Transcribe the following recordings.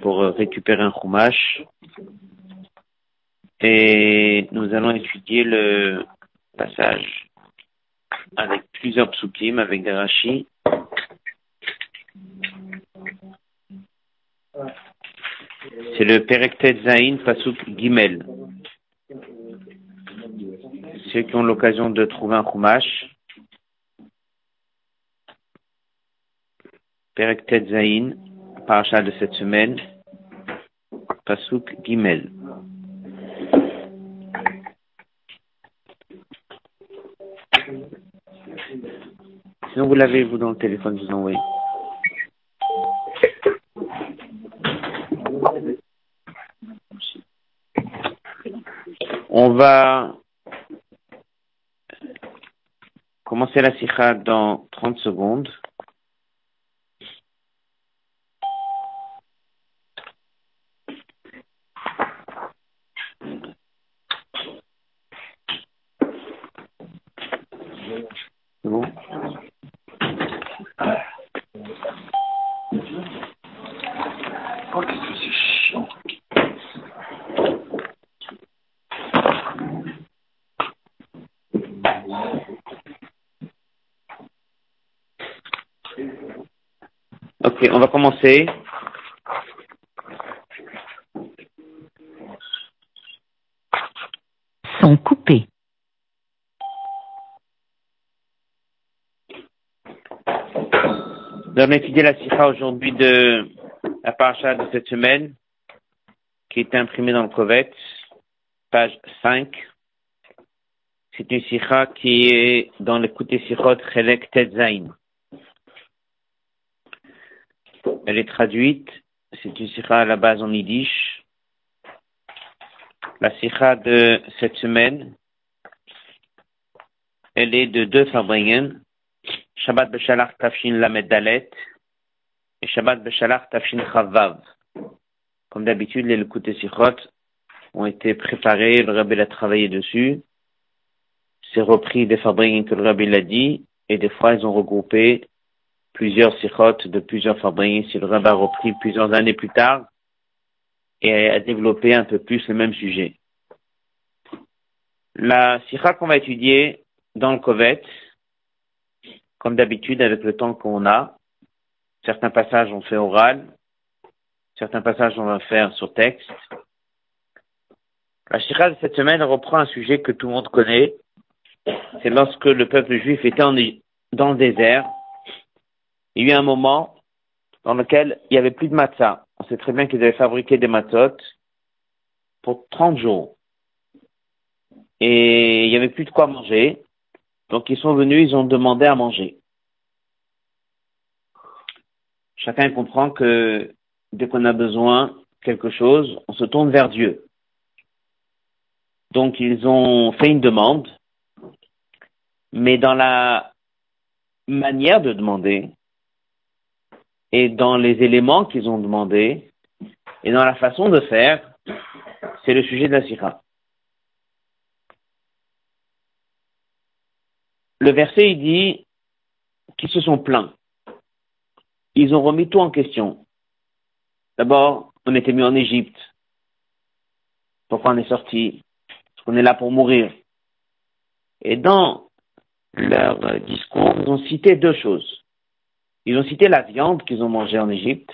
pour récupérer un chumash. Et nous allons étudier le passage avec plusieurs psukim, avec des rachis. C'est le Perektet Zain Pasuk Gimel. Ceux qui ont l'occasion de trouver un chumash. Perektet Zain, parachat de cette semaine, Pasuk Gimel. Sinon, vous l'avez, vous, dans le téléphone, vous envoyez. On va commencer la sikha dans 30 secondes. C'est bon Oh, qu'est-ce que c'est chiant. Ok, sont coupés. Nous allons étudier la sikha aujourd'hui de la paracha de cette semaine, qui est imprimée dans le Kovet, page 5. C'est une sikha qui est dans le Kouté Sichot Chelek Tetzain. Elle est traduite, c'est une sikha à la base en yiddish. La sikha de cette semaine, elle est de deux Fabringen, Shabbat Beshalach Tafshin Lamed Dalet et Shabbat Beshalach Tafshin Chavav. Comme d'habitude, les Lekute Sichot ont été préparés, le Rabbi a travaillé dessus. C'est repris des Fabringen que le Rabbi l'a dit, et des fois ils ont regroupé plusieurs Sichot de plusieurs Fabringen, si le Rabbi a repris plusieurs années plus tard, et a développé un peu plus le même sujet. La Sikha qu'on va étudier dans le Kovet, comme d'habitude avec le temps qu'on a. Certains passages on fait oral, certains passages on va faire sur texte. La Shira de cette semaine reprend un sujet que tout le monde connaît. C'est lorsque le peuple juif était en, dans le désert. Il y a eu un moment dans lequel il n'y avait plus de matzah. On sait très bien qu'ils avaient fabriqué des matzot pour 30 jours. Et il n'y avait plus de quoi manger. Donc ils sont venus, ils ont demandé à manger. Chacun comprend que dès qu'on a besoin de quelque chose, on se tourne vers Dieu. Donc ils ont fait une demande, mais dans la manière de demander et dans les éléments qu'ils ont demandé et dans la façon de faire, c'est le sujet de la sira. le verset il dit qu'ils se sont plaints. Ils ont remis tout en question. D'abord, on était mis en Égypte. Pourquoi on est sorti? Parce qu'on est là pour mourir. Et dans leur discours, ils ont cité deux choses. Ils ont cité la viande qu'ils ont mangée en Égypte.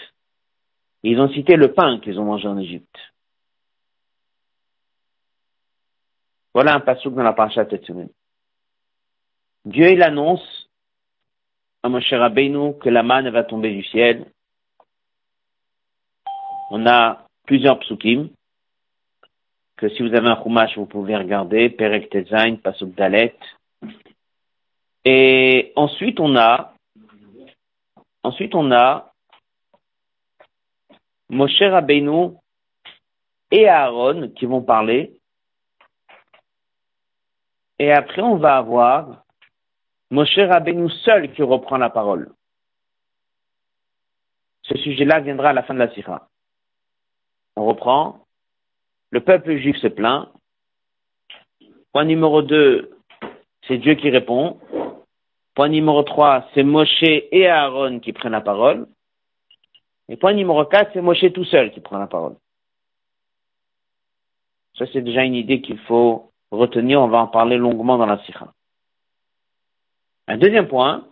Ils ont cité le pain qu'ils ont mangé en Égypte. Voilà un passage dans la paracha cette semaine. Dieu, il annonce à Moshe Rabbeinu que la manne va tomber du ciel. On a plusieurs psukim, que si vous avez un chumash, vous pouvez regarder, Perek Tezain, Pasuk Dalet. Et ensuite, on a, ensuite, on a Moshe Rabbeinu et Aaron qui vont parler. Et après, on va avoir Moshe Rabbeinu seul qui reprend la parole. Ce sujet-là viendra à la fin de la sira. On reprend. Le peuple juif se plaint. Point numéro 2, c'est Dieu qui répond. Point numéro 3, c'est Moshe et Aaron qui prennent la parole. Et point numéro 4, c'est Moshe tout seul qui prend la parole. Ça, c'est déjà une idée qu'il faut retenir. On va en parler longuement dans la Sikha. Un deuxième point,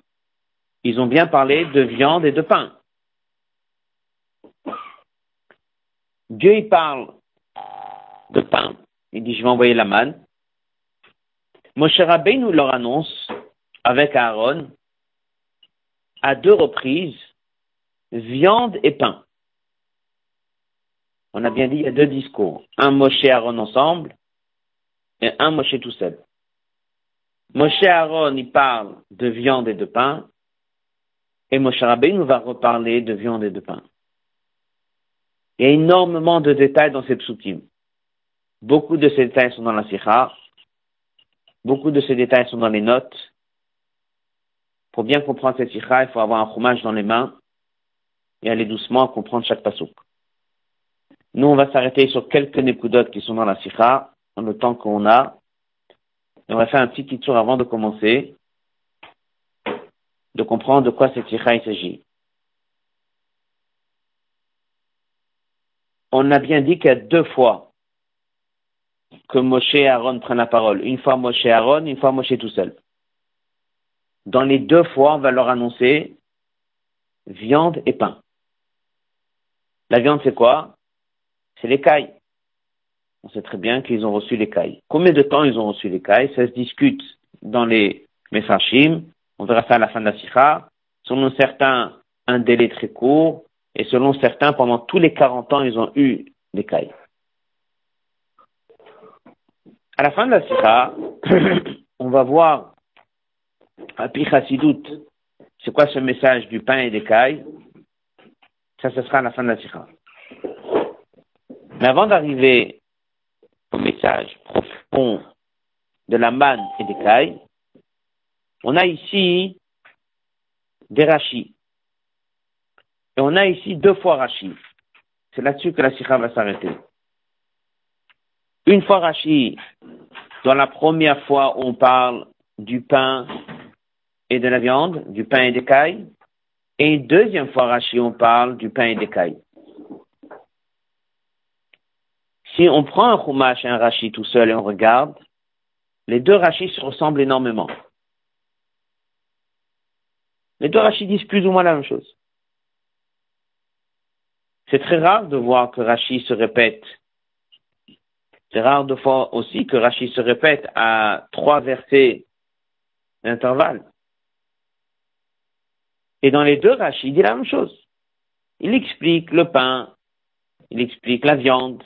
ils ont bien parlé de viande et de pain. Dieu, il parle de pain. Il dit, je vais envoyer la manne. Moshe nous leur annonce, avec Aaron, à deux reprises, viande et pain. On a bien dit, il y a deux discours. Un Moshe Aaron ensemble et un Moshe tout seul. Moshe Aaron, il parle de viande et de pain. Et Moshe nous va reparler de viande et de pain. Il y a énormément de détails dans ces psukim. Beaucoup de ces détails sont dans la sikha. Beaucoup de ces détails sont dans les notes. Pour bien comprendre cette sikha, il faut avoir un chômage dans les mains et aller doucement comprendre chaque pasouk. Nous, on va s'arrêter sur quelques nekudotes qui sont dans la sikha, dans le temps qu'on a. Et on va faire un petit tour avant de commencer, de comprendre de quoi cette sikha il s'agit. On a bien dit qu'il y a deux fois que Moshe et Aaron prennent la parole. Une fois Moshe et Aaron, une fois Moshe tout seul. Dans les deux fois, on va leur annoncer viande et pain. La viande, c'est quoi? C'est l'écaille. On sait très bien qu'ils ont reçu l'écaille. Combien de temps ils ont reçu l'écaille Ça se discute dans les Mesachim. On verra ça à la fin de la Sikha. Selon certains, un délai très court. Et selon certains, pendant tous les 40 ans, ils ont eu l'écaille. À la fin de la Sikha, on va voir c'est quoi ce message du pain et des cailles? Ça, ce sera à la fin de la sikha. Mais avant d'arriver au message profond de la manne et des cailles, on a ici des rachis. Et on a ici deux fois rachis. C'est là-dessus que la sikha va s'arrêter. Une fois rachis, dans la première fois on parle du pain et de la viande, du pain et des cailles, et une deuxième fois, Rashi, on parle du pain et des cailles. Si on prend un chumash et un Rashi tout seul et on regarde, les deux Rachis se ressemblent énormément. Les deux Rachis disent plus ou moins la même chose. C'est très rare de voir que Rashi se répète. C'est rare de voir aussi que Rashi se répète à trois versets d'intervalle. Et dans les deux Rachid, il dit la même chose. Il explique le pain, il explique la viande.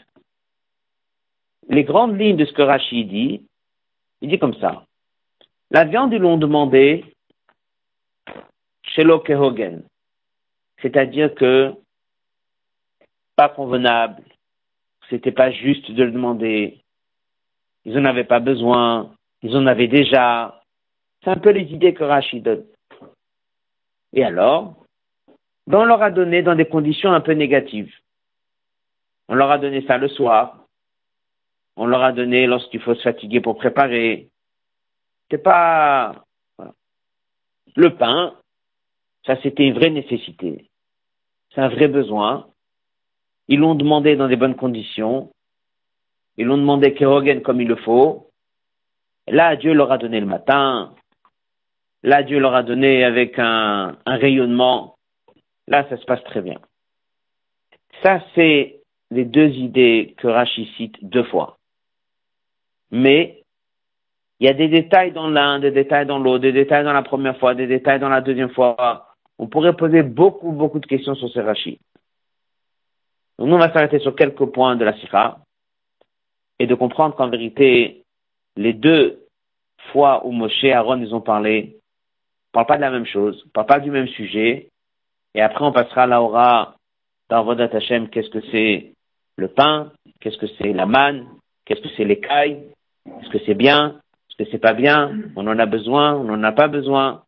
Les grandes lignes de ce que Rachid dit, il dit comme ça. La viande, ils l'ont demandé chez Lokehogen. C'est-à-dire que pas convenable, c'était pas juste de le demander. Ils en avaient pas besoin, ils en avaient déjà. C'est un peu les idées que Rachid donne. Et alors, ben, on leur a donné dans des conditions un peu négatives. On leur a donné ça le soir. On leur a donné lorsqu'il faut se fatiguer pour préparer. C'est pas, le pain, ça c'était une vraie nécessité. C'est un vrai besoin. Ils l'ont demandé dans des bonnes conditions. Ils l'ont demandé kérogen comme il le faut. Et là, Dieu leur a donné le matin, Là, Dieu leur a donné avec un, rayonnement. Là, ça se passe très bien. Ça, c'est les deux idées que Rashi cite deux fois. Mais il y a des détails dans l'un, des détails dans l'autre, des détails dans la première fois, des détails dans la deuxième fois. On pourrait poser beaucoup, beaucoup de questions sur ces Rashi. Donc, nous, on va s'arrêter sur quelques points de la Sira et de comprendre qu'en vérité, les deux fois où Moshe et Aaron ils ont parlé, parle pas de la même chose, on parle pas du même sujet, et après on passera à l'aura d'Arvodat Hashem, qu'est-ce que c'est le pain, qu'est-ce que c'est la manne, qu'est-ce que c'est l'écaille, est-ce que c'est bien, est-ce que c'est pas bien, on en a besoin, on n'en a pas besoin,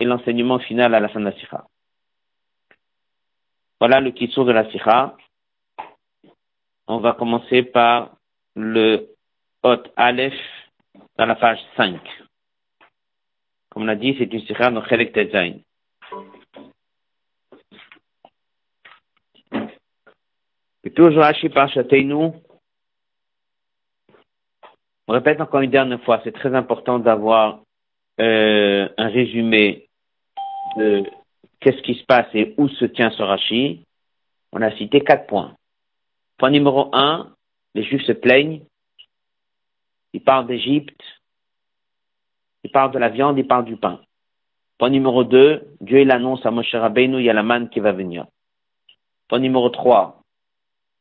et l'enseignement final à la fin de la sikha. Voilà le kitsur de la sikha. On va commencer par le Hot Aleph dans la page 5. Comme on a dit, c'est une sikha de Chelek Tetzain. Et toujours Rashi nous. On répète encore une dernière fois, c'est très important d'avoir euh, un résumé de qu'est-ce qui se passe et où se tient ce Rashi. On a cité quatre points. Point numéro un, les Juifs se plaignent. Ils parlent d'Égypte. Ils parlent de la viande, ils parlent du pain. Point numéro deux, Dieu il annonce à Moshe Rabbeinu, il y a la manne qui va venir. Point numéro trois,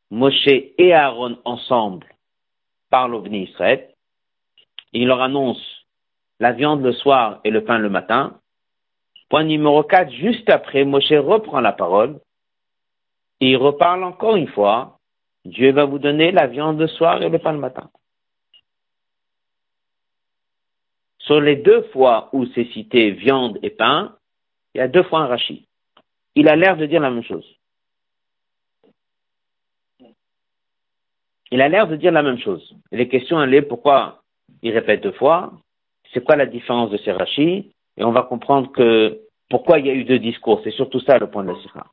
Moshe et Aaron ensemble parlent au Bnei Israël. Il leur annonce la viande le soir et le pain le matin. Point numéro 4, juste après, Moshe reprend la parole il reparle encore une fois. Dieu va vous donner la viande le soir et le pain le matin. Sur les deux fois où c'est cité viande et pain, il y a deux fois un rachis. Il a l'air de dire la même chose. Il a l'air de dire la même chose. Et les questions, elles pourquoi il répète deux fois, c'est quoi la différence de ces rachis, et on va comprendre que pourquoi il y a eu deux discours. C'est surtout ça le point de la sira.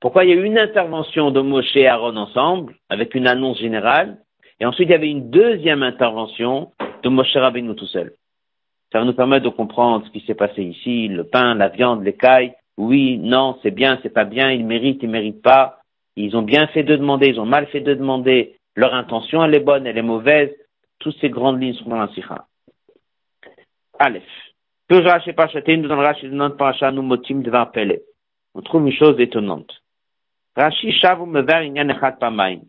Pourquoi il y a eu une intervention de Moshe et Aaron ensemble, avec une annonce générale, et ensuite il y avait une deuxième intervention de Moshe Rabbeinu tout seul. Ça va nous permettre de comprendre ce qui s'est passé ici, le pain, la viande, l'écaille. Oui, non, c'est bien, c'est pas bien, ils méritent, ils méritent pas. Ils ont bien fait de demander, ils ont mal fait de demander. Leur intention, elle est bonne, elle est mauvaise. Toutes ces grandes lignes sont dans la sikha. Aleph. Toujours Rashi Parchaté nous donne chez notre paracha nous motim devant Pele. On trouve une chose étonnante. Rashi shavu mever pamaim.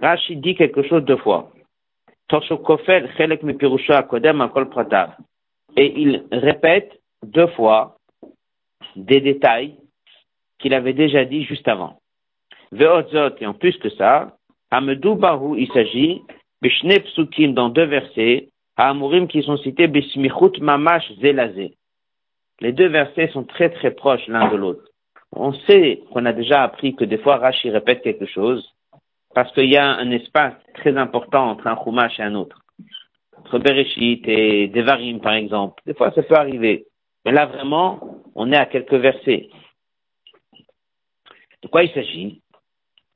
Rashi dit quelque chose deux fois. Et il répète deux fois des détails qu'il avait déjà dit juste avant. Et en plus que ça, Amedou Bahu, il s'agit, Bishne Psukim, dans deux versets, à Amurim qui sont cités, Bismichut Mamash Zelazé. Les deux versets sont très très proches l'un de l'autre. On sait qu'on a déjà appris que des fois Rashi répète quelque chose, parce qu'il y a un espace très important entre un Chumash et un autre. Entre Bereshit et Devarim, par exemple. Des fois, ça peut arriver. Mais là, vraiment, on est à quelques versets. De quoi il s'agit?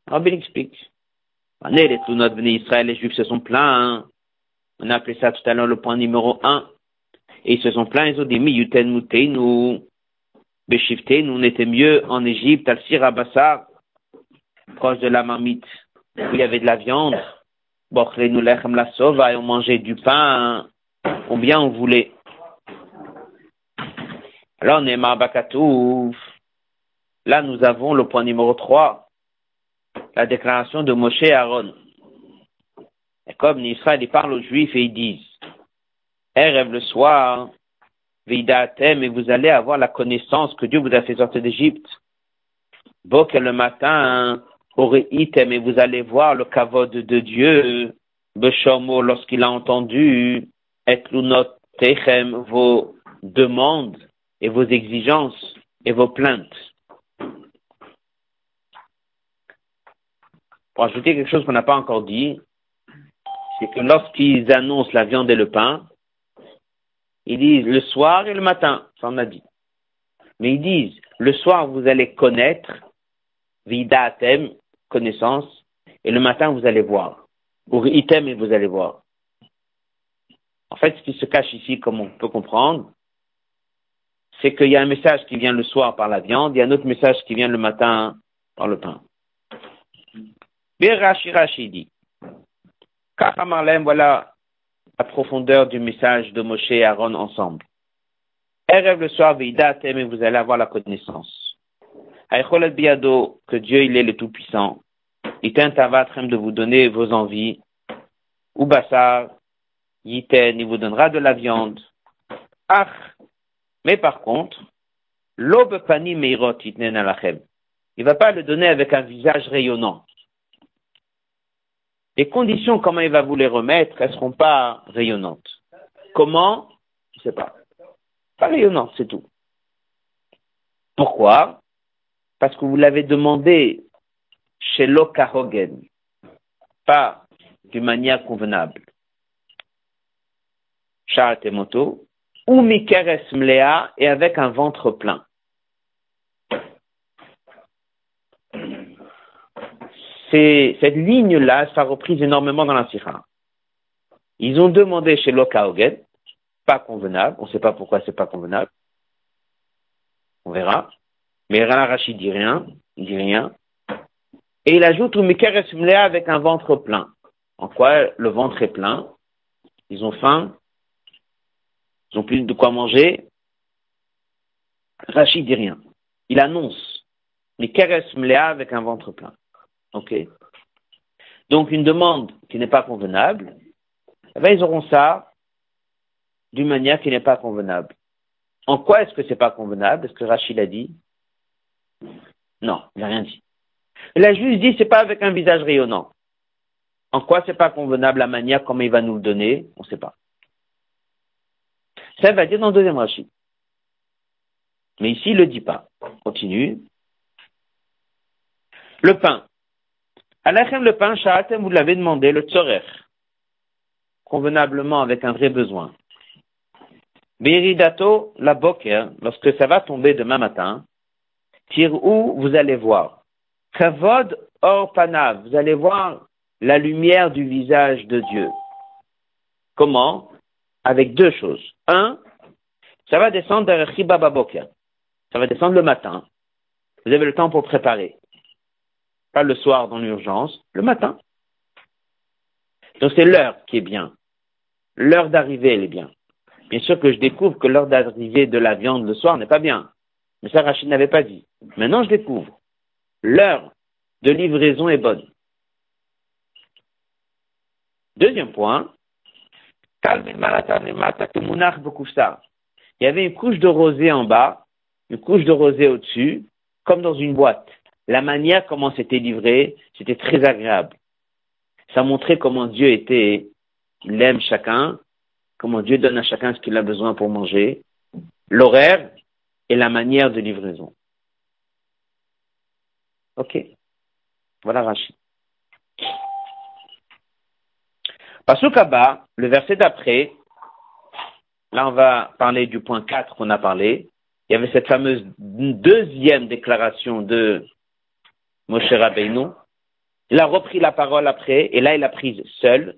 Rabbi explique. Les Israël, les Juifs se sont plaints. On a appelé ça tout à l'heure le point numéro un. Et ils se sont plaints, ils ont dit, Miyuten nous, Beshifte, nous, on était mieux en Égypte, al Sirabassar, proche de la marmite, il y avait de la viande. La et on mangeait du pain, combien on voulait. Alors, on est Marbakatouf. Là, nous avons le point numéro 3 la déclaration de Moshe et Aaron. Et comme Israël, parle aux Juifs et ils disent, rêve le soir, Vidatem, et vous allez avoir la connaissance que Dieu vous a fait sortir d'Égypte. Bok le matin, et vous allez voir le kavod de Dieu, Beshomo, lorsqu'il a entendu, et techem, vos demandes et vos exigences et vos plaintes. Pour ajouter quelque chose qu'on n'a pas encore dit, c'est que lorsqu'ils annoncent la viande et le pain, ils disent le soir et le matin, ça on a dit. Mais ils disent le soir vous allez connaître, vidatem, connaissance, et le matin vous allez voir. Ou item et vous allez voir. En fait, ce qui se cache ici, comme on peut comprendre, c'est qu'il y a un message qui vient le soir par la viande, il y a un autre message qui vient le matin par le pain. Rashi Rashi dit. voilà la profondeur du message de Moshe et Aaron ensemble. Erev le soir, et vous allez avoir la connaissance. Biado, que Dieu il est le Tout-Puissant. Il train de vous donner vos envies. Ubassar, Yiten, il vous donnera de la viande. Ah, mais par contre, l'aube pani meirot itnen alachem. Il va pas le donner avec un visage rayonnant. Les conditions, comment il va vous les remettre, elles seront pas rayonnantes. Comment? Je sais pas. Pas rayonnantes, c'est tout. Pourquoi? Parce que vous l'avez demandé chez Lokahogen, pas d'une manière convenable. moto, ou Mikeres Mlea, et avec un ventre plein. cette ligne-là sera reprise énormément dans la Sikha. Ils ont demandé chez Lokaogen, pas convenable, on ne sait pas pourquoi c'est pas convenable. On verra. Mais Rachid dit rien, il dit rien. Et il ajoute avec un ventre plein. En quoi le ventre est plein? Ils ont faim, ils ont plus de quoi manger? Rachid dit rien. Il annonce Mikeres avec un ventre plein. Ok. Donc une demande qui n'est pas convenable, eh ben, ils auront ça d'une manière qui n'est pas convenable. En quoi est-ce que c'est pas convenable? Est-ce que Rachid a dit? Non, il n'a rien dit. Il a juste dit c'est pas avec un visage rayonnant. En quoi c'est pas convenable la manière comme il va nous le donner On ne sait pas. Ça va dire dans le deuxième Rachid. Mais ici, il ne le dit pas. continue. Le pain. Alachem le pain, Sha'atem, vous l'avez demandé, le tzorer. Convenablement avec un vrai besoin. Beridato, la boker, lorsque ça va tomber demain matin, tire où vous allez voir. Kavod or panav, vous allez voir la lumière du visage de Dieu. Comment? Avec deux choses. Un, ça va descendre vers boker. Ça va descendre le matin. Vous avez le temps pour préparer. Pas le soir dans l'urgence, le matin. Donc c'est l'heure qui est bien. L'heure d'arrivée, elle est bien. Bien sûr que je découvre que l'heure d'arrivée de la viande le soir n'est pas bien. Mais ça, Rachid n'avait pas dit. Maintenant, je découvre. L'heure de livraison est bonne. Deuxième point. Il y avait une couche de rosée en bas, une couche de rosée au-dessus, comme dans une boîte la manière comment c'était livré, c'était très agréable. Ça montrait comment Dieu était, il aime chacun, comment Dieu donne à chacun ce qu'il a besoin pour manger, l'horaire et la manière de livraison. Ok? Voilà Rachid. Pasukaba, le verset d'après, là on va parler du point 4 qu'on a parlé. Il y avait cette fameuse deuxième déclaration de Moshe Rabbeinu. Il a repris la parole après, et là il a prise seul.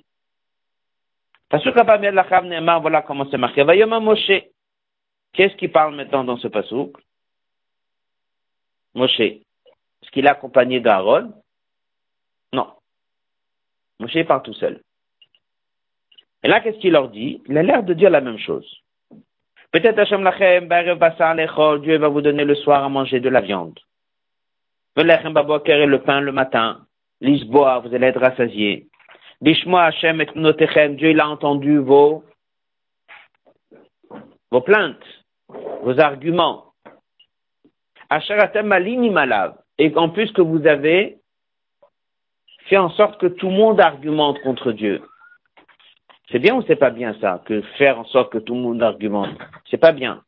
Voilà comment c'est marqué. Moshe. Qu'est-ce qu'il parle maintenant dans ce pasouk Moshe. Est-ce qu'il est accompagné d'Aaron? Non. Moshe parle tout seul. Et là, qu'est-ce qu'il leur dit? Il a l'air de dire la même chose. Peut-être Hashem Lachem, Dieu va vous donner le soir à manger de la viande. Le pain le matin. Lisboa, vous allez être rassasié. Bishma Hashem et Dieu il a entendu vos, vos plaintes, vos arguments. Et en plus que vous avez fait en sorte que tout le monde argumente contre Dieu. C'est bien ou c'est pas bien ça, que faire en sorte que tout le monde argumente? C'est pas bien.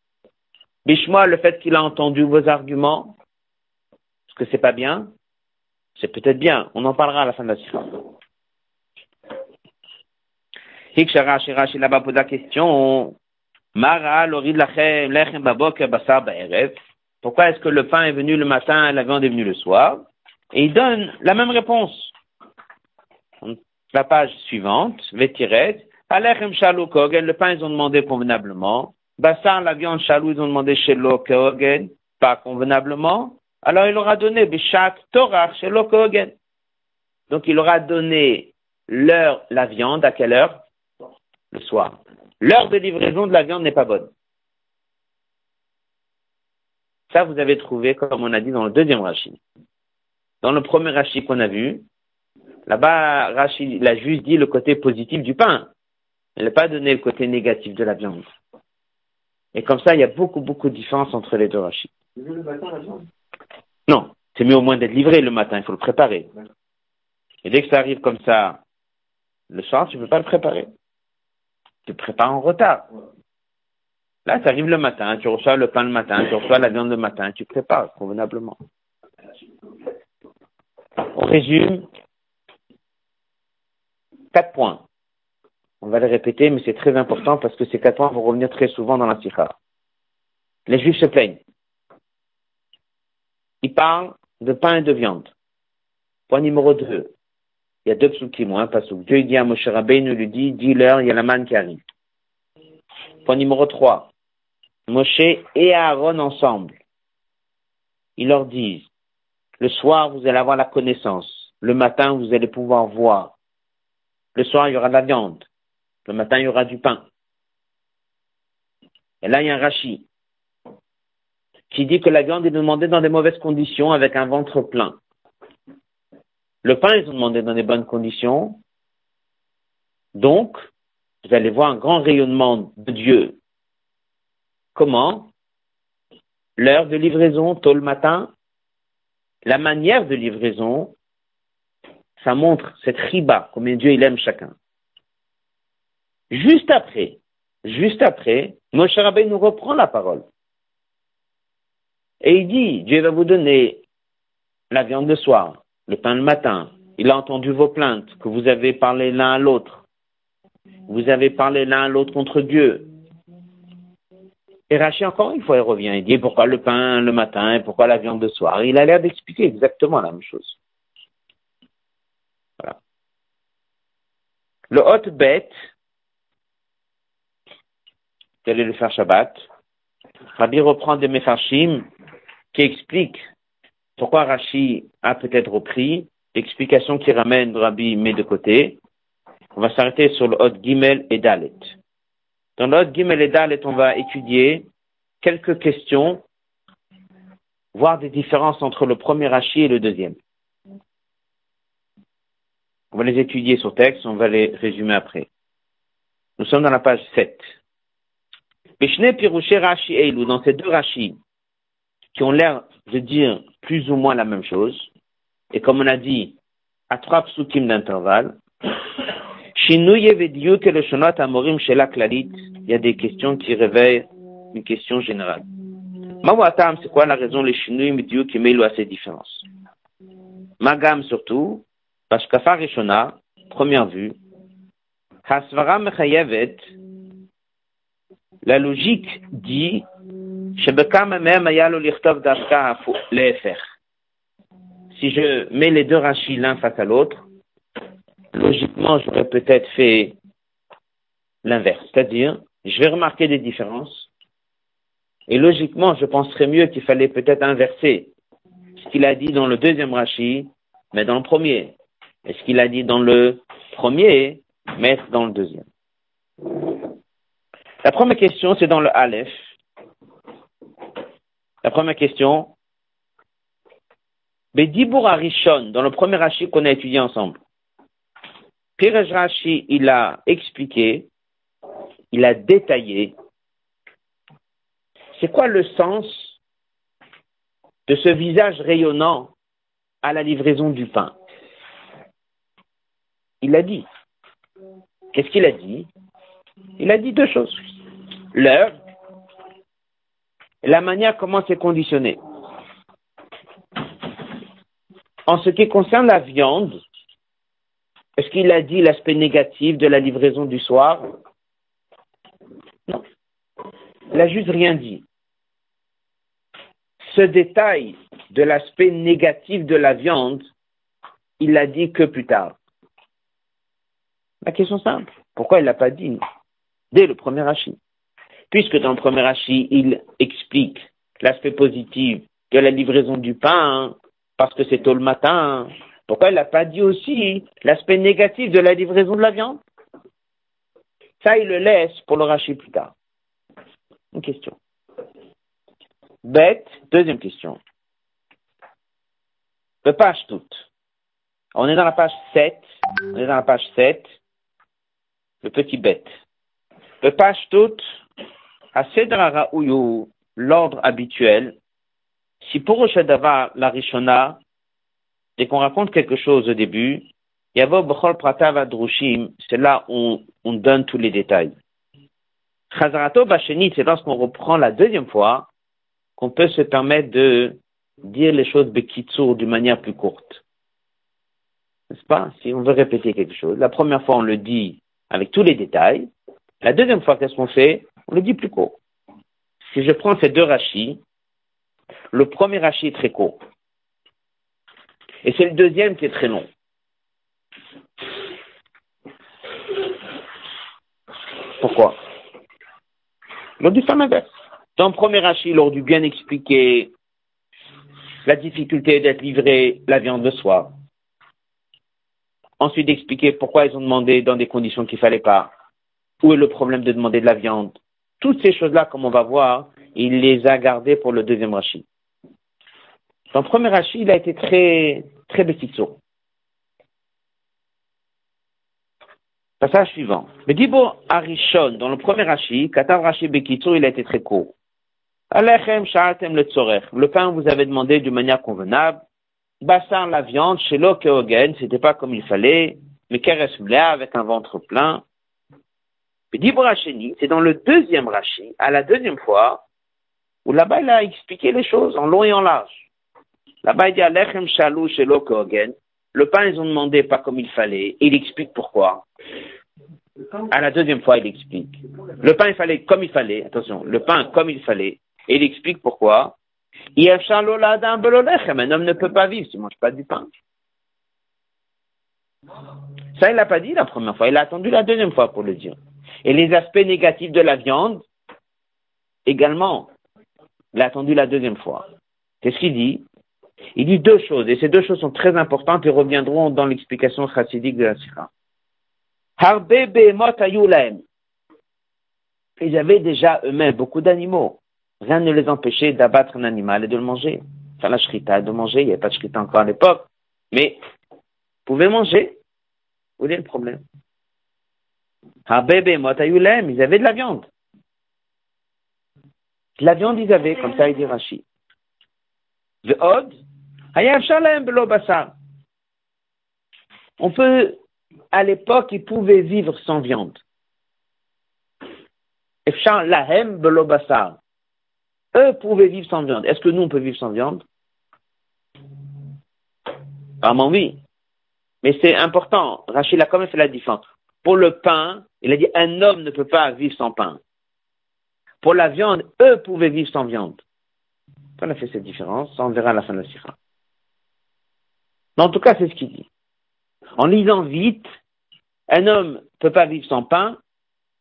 Bishma, le fait qu'il a entendu vos arguments, est-ce que c'est pas bien? C'est peut-être bien. On en parlera à la fin de la sikha. Hikshara Shirashi là-bas pose la question. Mara lorid lachem lechem babok basar ba'erev. Pourquoi est-ce que le pain est venu le matin et la viande est venue le soir? Et il donne la même réponse. La page suivante, Vetiret, Alechem shalou kogen, le pain ils ont demandé convenablement. Bassar, la viande chalou, ils ont demandé chez kogen, pas convenablement alors il aura donné Bishat Torah chez Lokogen. Donc il aura donné l'heure, la viande, à quelle heure? Le soir. L'heure de livraison de la viande n'est pas bonne. Ça, vous avez trouvé, comme on a dit dans le deuxième rachis. Dans le premier rachis qu'on a vu, là-bas, Rachid, il a juste dit le côté positif du pain. Il n'a pas donné le côté négatif de la viande. Et comme ça, il y a beaucoup, beaucoup de différence entre les deux rachis. Non, c'est mieux au moins d'être livré le matin, il faut le préparer. Et dès que ça arrive comme ça, le soir, tu ne peux pas le préparer. Tu le prépares en retard. Là, ça arrive le matin, tu reçois le pain le matin, tu reçois la viande le matin, tu prépares convenablement. On résume. Quatre points. On va les répéter, mais c'est très important parce que ces quatre points vont revenir très souvent dans la sikha. Les juifs se plaignent il parle de pain et de viande. Point numéro 2. Il y a deux psukim, un pasouk. Dieu dit à Moshe Rabbeinu, lui dit, dis-leur, il y a la manne qui arrive. Point numéro 3. Moshe et Aaron ensemble. Ils leur disent, le soir, vous allez avoir la connaissance. Le matin, vous allez pouvoir voir. Le soir, il y aura de la viande. Le matin, il y aura du pain. Et là, il y a un rachis qui dit que la viande est demandée dans des mauvaises conditions avec un ventre plein. Le pain, ils ont demandé dans des bonnes conditions. Donc, vous allez voir un grand rayonnement de Dieu. Comment? L'heure de livraison, tôt le matin. La manière de livraison, ça montre cette riba, combien Dieu il aime chacun. Juste après, juste après, Moshe Rabbeinu nous reprend la parole. Et il dit, Dieu va vous donner la viande de soir, le pain le matin. Il a entendu vos plaintes, que vous avez parlé l'un à l'autre. Vous avez parlé l'un à l'autre contre Dieu. Et Rachid, encore une fois, il revient. Il dit pourquoi le pain le matin et pourquoi la viande de soir? Il a l'air d'expliquer exactement la même chose. Voilà. Le hot bête, quel est le faire Shabbat? Rabbi reprend des Mefarshim qui expliquent pourquoi Rashi a peut-être repris, l'explication qui ramène Rabbi met de côté? On va s'arrêter sur le Hot Gimel et Dalet. Dans le Hot Gimel et Dalet, on va étudier quelques questions, voir des différences entre le premier Rashi et le deuxième. On va les étudier sur texte, on va les résumer après. Nous sommes dans la page 7. Rashi Eilu, dans ces deux Rashi, qui ont l'air de dire plus ou moins la même chose, et comme on a dit, à trois psukim d'intervalle, il y a des questions qui réveillent une question générale. Mawatam, c'est quoi la raison, les shinuyim dieu qui mêlent à ces différences? Magam surtout, parce première vue, Hasvara la logique dit si je mets les deux rachis l'un face à l'autre, logiquement, j'aurais peut-être fait l'inverse. C'est-à-dire, je vais remarquer des différences. Et logiquement, je penserais mieux qu'il fallait peut-être inverser ce qu'il a dit dans le deuxième rachis, mais dans le premier. Et ce qu'il a dit dans le premier, mettre dans le deuxième. La première question, c'est dans le Aleph. La première question. Bedibur Arishon, dans le premier Rashi qu'on a étudié ensemble. Pirej Rashi, il a expliqué, il a détaillé, c'est quoi le sens de ce visage rayonnant à la livraison du pain? Il a dit. Qu'est-ce qu'il a dit? Il a dit deux choses. L'heure la manière comment c'est conditionné. En ce qui concerne la viande, est-ce qu'il a dit l'aspect négatif de la livraison du soir? Non. Il n'a juste rien dit. Ce détail de l'aspect négatif de la viande, il l'a dit que plus tard. La question simple. Pourquoi il ne l'a pas dit dès le premier achat puisque dans le premier Rashi, il explique l'aspect positif de la livraison du pain, parce que c'est tôt le matin, pourquoi il n'a pas dit aussi l'aspect négatif de la livraison de la viande? Ça, il le laisse pour le Rashi plus tard. Une question. Bête, deuxième question. Le page toute. On est dans la page 7. On est dans la page 7. Le petit bête. Le page toute, à l'ordre habituel, si pour Oshadava la Rishona, dès qu'on raconte quelque chose au début, Yavo Bechol Pratav Drushim, c'est là où on donne tous les détails. Chazarato Bachenit, c'est lorsqu'on reprend la deuxième fois qu'on peut se permettre de dire les choses bekitsur d'une manière plus courte. N'est-ce pas? Si on veut répéter quelque chose, la première fois on le dit avec tous les détails. La deuxième fois, qu'est-ce qu'on fait? On le dit plus court. Si je prends ces deux rachis, le premier rachis est très court. Et c'est le deuxième qui est très long. Pourquoi? Lors du inverse. Dans le premier il aurait dû bien expliquer la difficulté d'être livré la viande de soir. Ensuite, expliquer pourquoi ils ont demandé dans des conditions qu'il fallait pas. Où est le problème de demander de la viande? Toutes ces choses-là, comme on va voir, il les a gardées pour le deuxième Rashi. Dans le premier Rashi, il a été très, très. Passage suivant. Dibo Arishon, dans le premier Rashi, Katav Rashi Bekitso, il a été très court. Alechem Sha'atem le Le pain, vous avez demandé d'une manière convenable. Bassar, la viande, chez l'Okeogen, c'était pas comme il fallait. Mais Keres avec un ventre plein? C'est dans le deuxième Rashi, à la deuxième fois, où là-bas, il a expliqué les choses en long et en large. Là-bas, il dit Alechem Shalou. Le pain, ils ont demandé pas comme il fallait. il explique pourquoi. À la deuxième fois, il explique. Le pain, il fallait comme il fallait. Attention, le pain comme il fallait. Et il explique pourquoi. Un homme ne peut pas vivre s'il ne mange pas du pain. Ça, il l'a pas dit la première fois. Il a attendu la deuxième fois pour le dire. Et les aspects négatifs de la viande, également, il a attendu la deuxième fois. Qu'est-ce qu'il dit Il dit deux choses, et ces deux choses sont très importantes et reviendront dans l'explication chassidique de la Sira. Ils avaient déjà eux-mêmes beaucoup d'animaux. Rien ne les empêchait d'abattre un animal et de le manger. Faire la shrita, de manger. Il n'y avait pas de shrita encore à l'époque. Mais, vous pouvez manger. Où est le problème? Motayulem, ils avaient de la viande. De la viande, ils avaient, comme ça, il dit Rashi. On peut, à l'époque, ils pouvaient vivre sans viande. lahem eux pouvaient vivre sans viande. Est-ce que nous, on peut vivre sans viande? Apparemment, oui. Mais c'est important. Rachel a quand même fait la différence. Pour le pain, il a dit un homme ne peut pas vivre sans pain. Pour la viande, eux pouvaient vivre sans viande. On a fait cette différence, on verra à la fin de la sira. Mais en tout cas, c'est ce qu'il dit. En lisant vite, un homme ne peut pas vivre sans pain,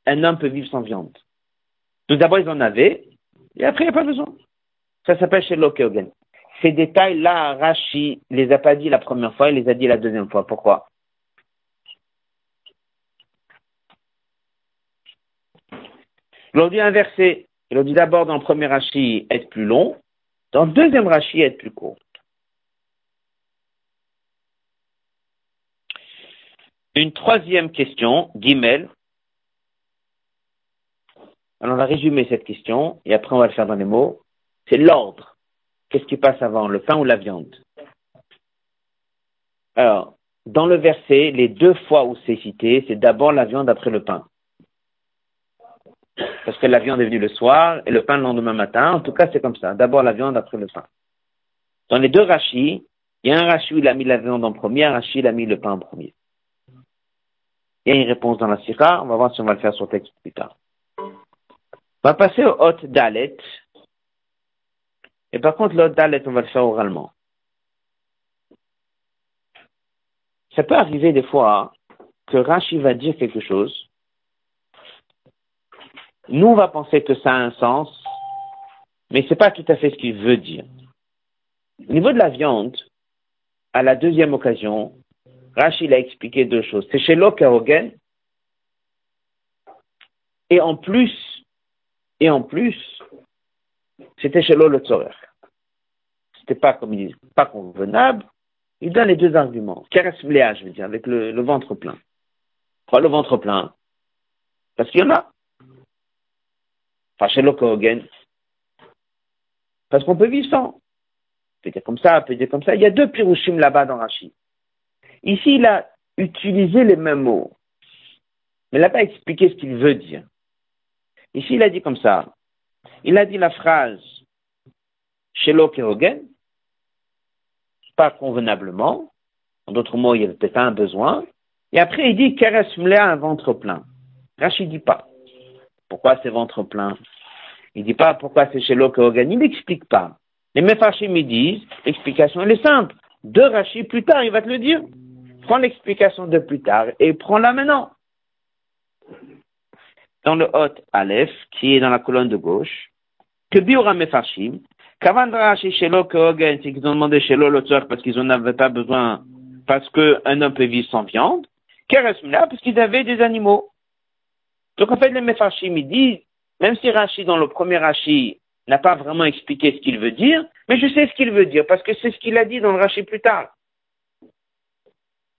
un homme peut vivre sans viande. Tout d'abord, ils en avaient, et après, il n'y a pas besoin. Ça s'appelle chez. Ces détails-là, Rashi les a pas dit la première fois, il les a dit la deuxième fois. Pourquoi? Il dit inversé. Il dit d'abord dans le premier Rashi être plus long, dans le deuxième Rashi être plus court. Une troisième question, Gimel, alors on va résumer cette question et après on va le faire dans les mots. C'est l'ordre. Qu'est-ce qui passe avant, le pain ou la viande? Alors, dans le verset, les deux fois où c'est cité, c'est d'abord la viande après le pain. Parce que la viande est venue le soir et le pain le lendemain matin. En tout cas, c'est comme ça. D'abord la viande après le pain. Dans les deux rachis, il y a un rachi où il a mis la viande en premier, un rachi il a mis le pain en premier. Il y a une réponse dans la sira. On va voir si on va le faire sur le texte plus tard. On va passer au hot dalet. Et par contre, le hot dalet, on va le faire oralement. Ça peut arriver des fois que Rashi va dire quelque chose. Nous, on va penser que ça a un sens, mais c'est pas tout à fait ce qu'il veut dire. Au niveau de la viande, à la deuxième occasion, Rashi a expliqué deux choses. C'est chez Lokaogen, et en plus, et en plus, c'était chez le Tzorer. C'était pas comme il dit, pas convenable. Il donne les deux arguments. Keres je veux dire, avec le, ventre plein. Pourquoi le ventre plein? Parce qu'il y en a. Enfin, chez Kogen. Parce qu'on peut vivre sans. peut dire comme ça, peut dire comme ça. Il y a deux pirouchim là-bas dans Rachid. Ici, il a utilisé les mêmes mots. Mais il n'a pas expliqué ce qu'il veut dire. Ici, il a dit comme ça. Il a dit la phrase chez Kerogen, pas convenablement. En d'autres mots, il y avait peut-être un besoin. Et après, il dit Keres un ventre plein. Rachid dit pas. Pourquoi c'est ventre plein? Il dit pas pourquoi c'est chez Kerogen. Il n'explique pas. Les Mefarchim, ils disent, l'explication, elle est simple. de Rashi plus tard, il va te le dire. Prends l'explication de plus tard et prends-la maintenant. Dans le Hot Aleph, qui est dans la colonne de gauche, que Biura Mefarshim, qu'avant Rashi Shelo Kogen, c'est qu'ils ont demandé Shelo le parce qu'ils n'en avaient pas besoin, parce qu'un homme peut vivre sans viande, Keresmila, parce qu'ils avaient des animaux. Donc en fait, les Mefarshim, ils disent, même si Rashi, dans le premier Rashi, n'a pas vraiment expliqué ce qu'il veut dire, mais je sais ce qu'il veut dire, parce que c'est ce qu'il a dit dans le Rashi plus tard.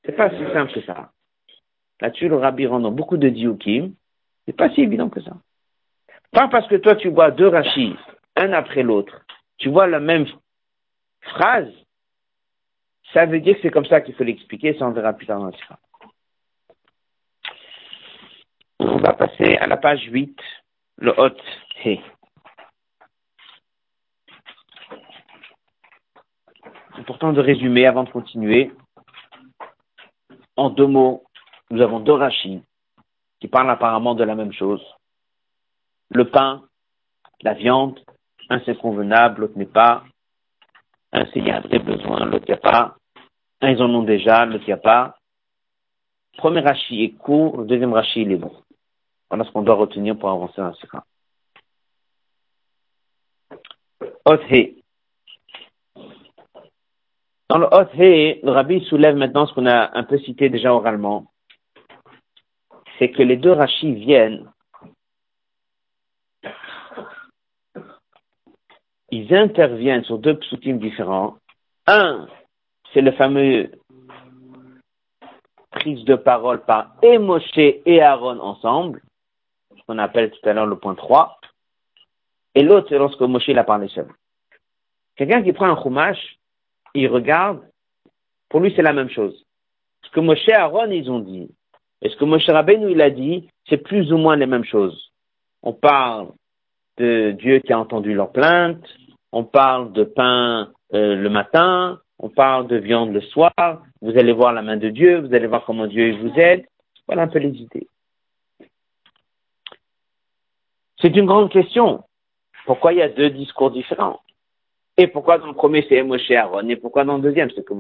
C'est pas si simple que ça. Là-dessus, le Rabbi rendant beaucoup de diukim, c'est pas si évident que ça. Pas parce que toi tu vois deux Rashi, un après l'autre, tu vois la même phrase, ça veut dire que c'est comme ça qu'il faut l'expliquer, ça on verra plus tard dans le On va passer à la page 8, le hot He. important de résumer avant de continuer. En deux mots, nous avons deux rachis qui parlent apparemment de la même chose. Le pain, la viande, un c'est convenable, l'autre n'est pas. Un c'est il y a un vrai besoin, l'autre n'y a pas. Un ils en ont déjà, l'autre n'y a pas. Premier rachis est court, le deuxième rachis il est bon. Voilà ce qu'on doit retenir pour avancer dans cas. Othe. Dans le Hot le Rabbi soulève maintenant ce qu'on a un peu cité déjà oralement. C'est que les deux rachis viennent, ils interviennent sur deux psukim différents. Un, c'est le fameux prise de parole par et et Aaron ensemble, qu'on appelle tout à l'heure le point 3. Et l'autre, c'est lorsque Moshe l'a parlé seul. Quelqu'un qui prend un chumash, il regarde, pour lui c'est la même chose. Ce que Moshe et Aaron ils ont dit, et ce que Moshe Rabbeinu il a dit, c'est plus ou moins les mêmes choses. On parle de Dieu qui a entendu leur plainte, on parle de pain euh, le matin, on parle de viande le soir, vous allez voir la main de Dieu, vous allez voir comment Dieu vous aide. Voilà un peu les idées. C'est une grande question. Pourquoi il y a deux discours différents? Et pourquoi dans le premier c'est Moshe Aaron Et pourquoi dans le deuxième c'est que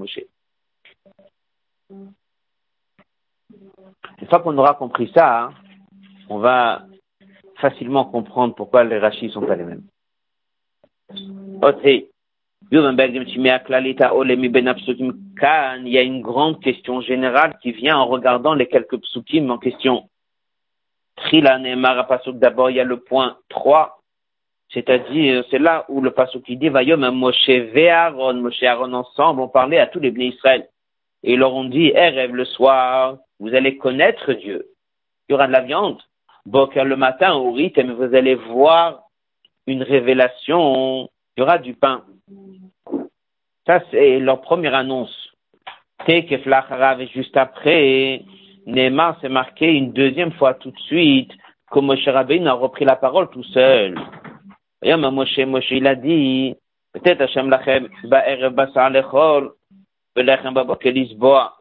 Une fois qu'on aura compris ça, hein, on va facilement comprendre pourquoi les rachis sont pas les mêmes. Il y a une grande question générale qui vient en regardant les quelques psukim en question. Trila d'abord, il y a le point 3 c'est-à-dire, c'est là où le qui dit, Vayom Moshe et Aaron, Moshe Aaron ensemble ont parlé à tous les bénis Israël. Et ils leur ont dit, eh, rêve le soir, vous allez connaître Dieu. Il y aura de la viande. Boker le matin au rythme, vous allez voir une révélation. Il y aura du pain. Ça, c'est leur première annonce. Tekeflacharav et juste après, Neymar s'est marqué une deuxième fois tout de suite que Moshe Rabbeinu a repris la parole tout seul. Et Moshe, Moshe, il a dit, peut-être Hashem lachem, ba'erev basar lechol, ve'lechem babok elisboa.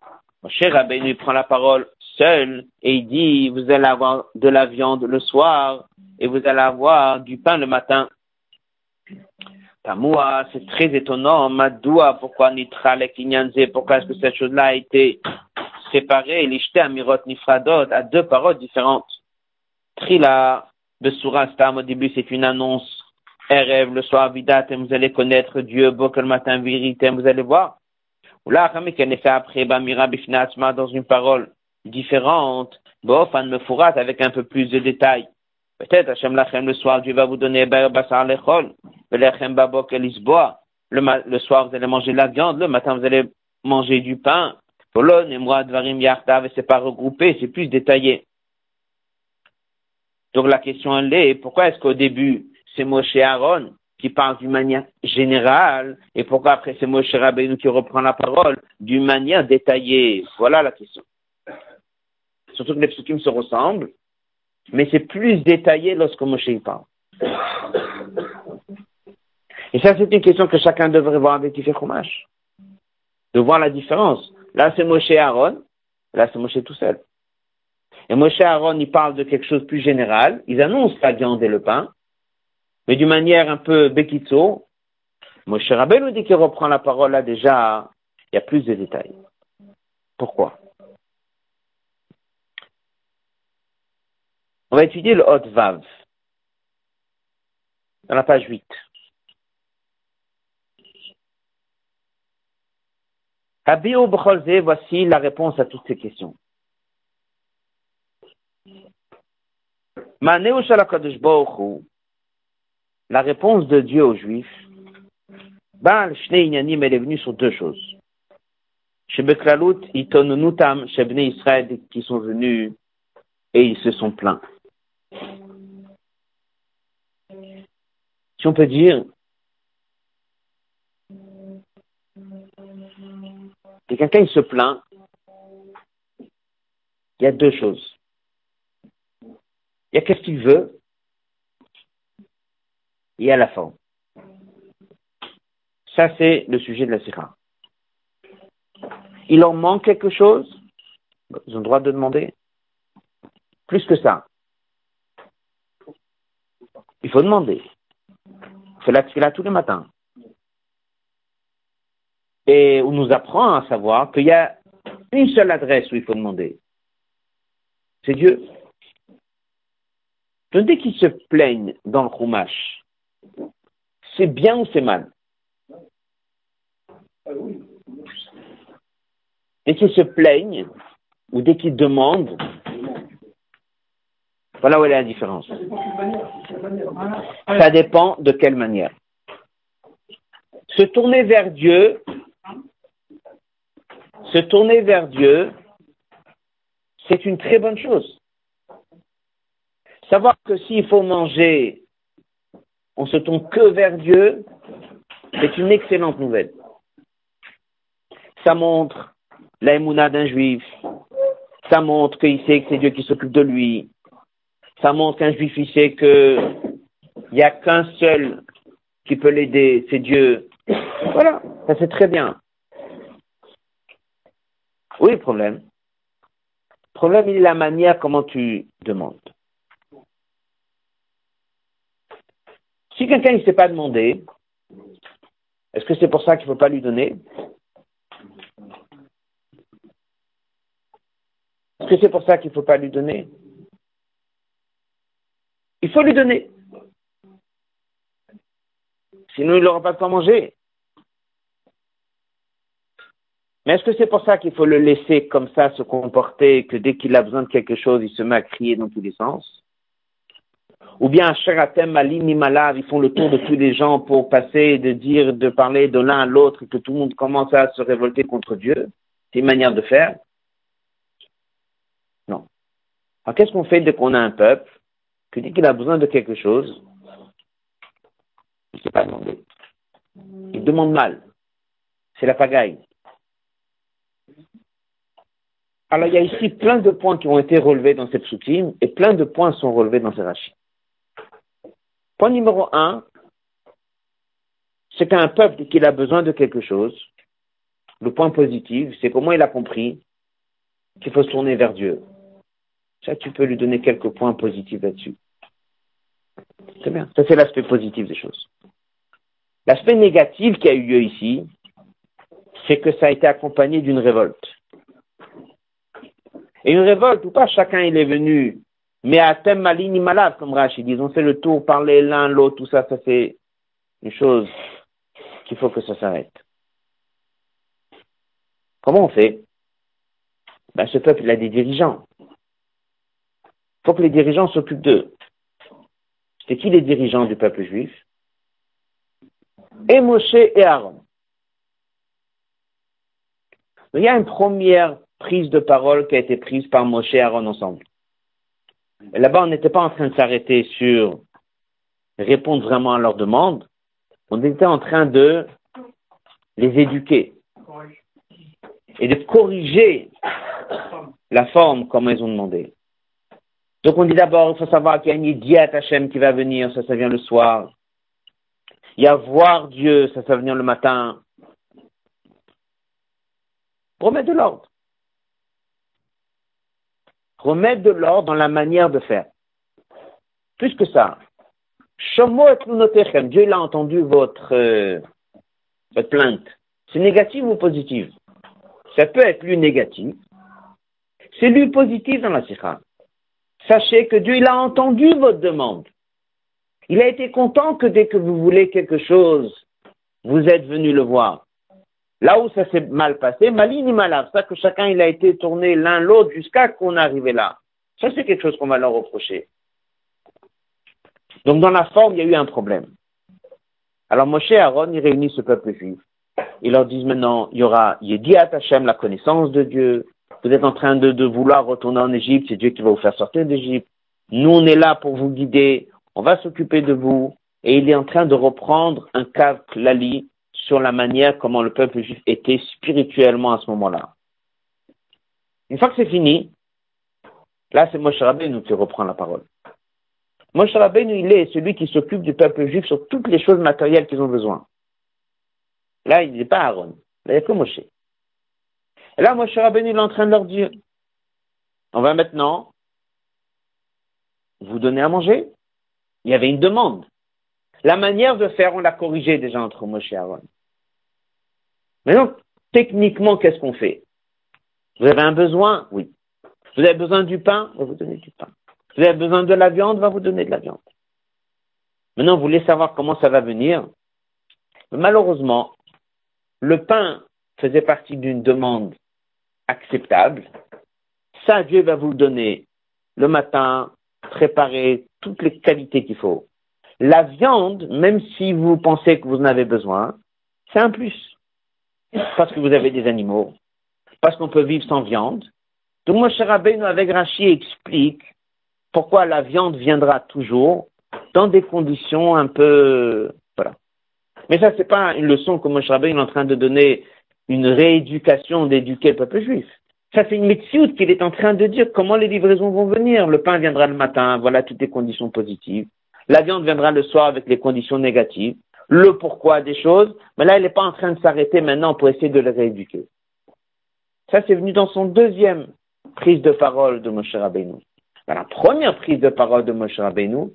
Moshe Rabbeinu, prend la parole seul et il dit, vous allez avoir de la viande le soir et vous allez avoir du pain le matin. Tamoua, c'est très étonnant. Madoua, pourquoi Nitra pourquoi est-ce que cette chose-là a été séparée, l'ishte amirot nifradot, à deux paroles différentes. Trila, Besura Stam, au début, c'est une annonce rêve le soir, vidatem, vous allez connaître Dieu, le matin, vérité, vous allez voir. Ou là, qu'en effet, après, Bamira Bifnatsma, dans une parole différente, Bofan me fourat avec un peu plus de détails. Peut-être, Hachem Lachem, le soir, Dieu va vous donner Basar Lechol, Lechem Babok. Le, soir, vous allez manger la viande, le matin, vous allez manger du pain. Polon et moi, Dvarim Yartav, c'est pas regroupé, c'est plus détaillé. Donc la question elle est, pourquoi est-ce qu'au début, c'est Moshe Aaron qui parle d'une manière générale, et pourquoi après c'est Moshe Rabbeinu qui reprend la parole d'une manière détaillée? Voilà la question. Surtout que les psukim se ressemblent, mais c'est plus détaillé lorsque Moshe y parle. Et ça, c'est une question que chacun devrait voir avec Tifer. De voir la différence. Là, c'est Moshe Aaron, là, c'est Moshe tout seul. Et Moshe Aaron, il parle de quelque chose de plus général. Ils annoncent la viande et le pain mais d'une manière un peu bekitso. Moshe Rabbeinu dit qu'il reprend la parole là déjà Il y a plus de détails. Pourquoi? On va étudier le Hot Vav dans la page 8. Habio Bcholze, voici la réponse à toutes ces questions. La réponse de Dieu aux Juifs, Baal Shnei Inyanim, elle est venue sur deux choses. Chez Beklalut, Itonunutam, chez Bnei Israël, qui sont venus et ils se sont plaints. Si on peut dire, que quelqu'un il se plaint, il y a deux choses. Il y a qu'est-ce qu'il veut, et a la forme. Ça, c'est le sujet de la sira. Il en manque quelque chose, ils ont le droit de demander. Plus que ça. Il faut demander. C'est la là tous les matins. Et on nous apprend à savoir qu'il y a une seule adresse où il faut demander. C'est Dieu. Donc dès qu'ils se plaignent dans le Chumash, c'est bien ou c'est mal? Dès qu'ils se plaignent ou dès qu'ils demandent, voilà où est la différence. Ça dépend de quelle manière. Se tourner vers Dieu, se tourner vers Dieu, c'est une très bonne chose. Savoir que s'il faut manger, on se tourne que vers Dieu, c'est une excellente nouvelle. Ça montre l'aïmouna d'un juif. Ça montre qu'il sait que c'est Dieu qui s'occupe de lui ça montre qu'un juif il sait que il n'y a qu'un seul qui peut l'aider, c'est Dieu. Voilà, ça c'est très bien. Oui, le problème. Le problème, il est la manière comment tu demandes. Si quelqu'un ne sait pas demander, est-ce que c'est pour ça qu'il ne faut pas lui donner? Est-ce que c'est pour ça qu'il ne faut pas lui donner? Il faut lui donner. Sinon, il n'aura pas de quoi manger. Mais est-ce que c'est pour ça qu'il faut le laisser comme ça se comporter, que dès qu'il a besoin de quelque chose, il se met à crier dans tous les sens? Ou bien, Sheratem, Malim, Malav, ils font le tour de tous les gens pour passer, de dire, de parler de l'un à l'autre, et que tout le monde commence à se révolter contre Dieu? C'est une manière de faire? Non. Alors, qu'est-ce qu'on fait dès qu'on a un peuple que dès qu'il a besoin de quelque chose, il ne sait pas demander. Il demande mal. C'est la pagaille. Alors il y a ici plein de points qui ont été relevés dans cette soutine et plein de points sont relevés dans ces rachis. Point numéro un, c'est qu'un peuple qui a besoin de quelque chose, le point positif, c'est comment il a compris qu'il faut se tourner vers Dieu. Ça, tu peux lui donner quelques points positifs là-dessus. C'est bien. Ça, c'est l'aspect positif des choses. L'aspect négatif qui a eu lieu ici, c'est que ça a été accompagné d'une révolte. Et une révolte où pas chacun il est venu, mais à thème malini malade, comme Rachid dit, on fait le tour, parler l'un, l'autre, tout ça, ça c'est une chose qu'il faut que ça s'arrête. Comment on fait? Ben, Ce peuple, il a des dirigeants. Il faut que les dirigeants s'occupent d'eux. C'est qui les dirigeants du peuple juif? Et Moshe et Aaron. Il y a une première prise de parole qui a été prise par Moshe et Aaron ensemble. Là-bas, on n'était pas en train de s'arrêter sur répondre vraiment à leurs demandes. On était en train de les éduquer et de corriger la forme comme ils ont demandé. Donc on dit d'abord, il faut savoir qu'il y a une diète Hachem qui va venir, ça, ça vient le soir. Il y a voir Dieu, ça, ça venir le matin. Remettre de l'ordre. Remettre de l'ordre dans la manière de faire. Plus que ça. Dieu il a entendu votre, euh, votre plainte. C'est négatif ou positif? Ça peut être lu négatif, c'est lu positif dans la sikha. Sachez que Dieu, il a entendu votre demande. Il a été content que dès que vous voulez quelque chose, vous êtes venu le voir. Là où ça s'est mal passé, malin ni malade, ça que chacun il a été tourné l'un l'autre jusqu'à qu'on arrive là. Ça c'est quelque chose qu'on va leur reprocher. Donc dans la forme, il y a eu un problème. Alors Moshe et Aaron, ils réunissent ce peuple juif. Ils leur disent maintenant, il y aura Yediat Hashem, la connaissance de Dieu. Vous êtes en train de, vouloir retourner en Égypte, c'est Dieu qui va vous faire sortir d'Égypte. Nous, on est là pour vous guider, on va s'occuper de vous. Et il est en train de reprendre un cas Lali sur la manière comment le peuple juif était spirituellement à ce moment-là. Une fois que c'est fini, là c'est Moshe Rabbeinu qui reprend la parole. Moshe Rabbeinu, il est celui qui s'occupe du peuple juif sur toutes les choses matérielles qu'ils ont besoin. Là, il n'est pas Aaron. Là, il n'y a que Moshe. Et là, Moshe Rabbeinu, il est en train de leur dire, on va maintenant vous donner à manger. Il y avait une demande. La manière de faire, on l'a corrigé déjà entre Moshe et Aaron. Maintenant, techniquement, qu'est-ce qu'on fait? Vous avez un besoin? Oui. Vous avez besoin du pain? On va vous donner du pain. Vous avez besoin de la viande, on va vous donner de la viande. Maintenant, vous voulez savoir comment ça va venir? Malheureusement, le pain faisait partie d'une demande acceptable. Ça, Dieu va vous le donner le matin, préparer toutes les qualités qu'il faut. La viande, même si vous pensez que vous en avez besoin, c'est un plus. Parce que vous avez des animaux, parce qu'on peut vivre sans viande. Donc, Moshe Rabbeinu avec Rachi explique pourquoi la viande viendra toujours dans des conditions un peu, voilà. Mais ça, c'est pas une leçon que Moshe Rabbeinu est en train de donner une rééducation d'éduquer le peuple juif. Ça, c'est une méthode qu'il est en train de dire comment les livraisons vont venir? Le pain viendra le matin, voilà toutes les conditions positives. La viande viendra le soir avec les conditions négatives. Le pourquoi des choses. Mais là, il n'est pas en train de s'arrêter maintenant pour essayer de le rééduquer. Ça, c'est venu dans son deuxième prise de parole de Moshe Rabbeinu. Dans la première prise de parole de Moshe Rabbeinu,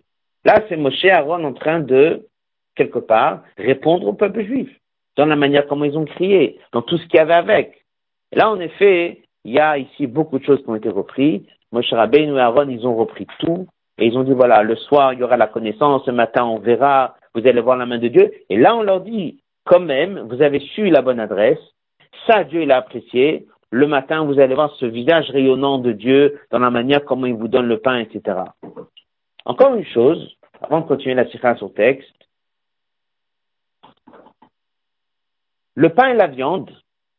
là, c'est Moshe Aaron en train de, quelque part, répondre au peuple juif. Dans la manière comment ils ont crié, dans tout ce qu'il y avait avec. Là, en effet, il y a ici beaucoup de choses qui ont été reprises. Moshe Rabbeinu et Aaron, ils ont repris tout. Et ils ont dit, voilà, le soir, il y aura la connaissance, ce matin, on verra, vous allez voir la main de Dieu. Et là, on leur dit, quand même, vous avez su la bonne adresse. Ça, Dieu, il a apprécié. Le matin, vous allez voir ce visage rayonnant de Dieu dans la manière comment il vous donne le pain, etc. Encore une chose, avant de continuer la séquence au texte. Le pain et la viande,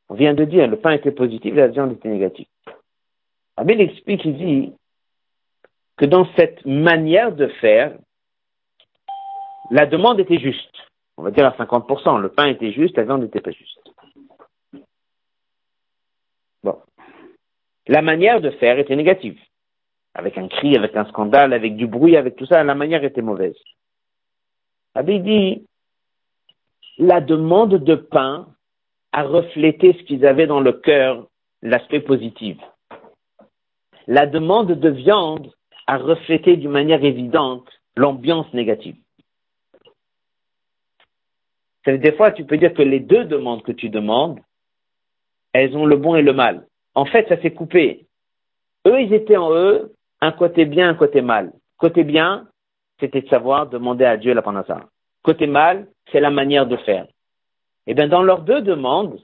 on vient de dire, le pain était positif, la viande était négative. Abel explique, il dit que dans cette manière de faire, la demande était juste. On va dire à 50%. Le pain était juste, la viande n'était pas juste. Bon. La manière de faire était négative. Avec un cri, avec un scandale, avec du bruit, avec tout ça, la manière était mauvaise. Abel dit, la demande de pain à refléter ce qu'ils avaient dans le cœur, l'aspect positif. La demande de viande a reflété d'une manière évidente l'ambiance négative. Des fois, tu peux dire que les deux demandes que tu demandes, elles ont le bon et le mal. En fait, ça s'est coupé. Eux, ils étaient en eux un côté bien, un côté mal. Côté bien, c'était de savoir demander à Dieu la panasa. Côté mal, c'est la manière de faire. Eh bien, dans leurs deux demandes,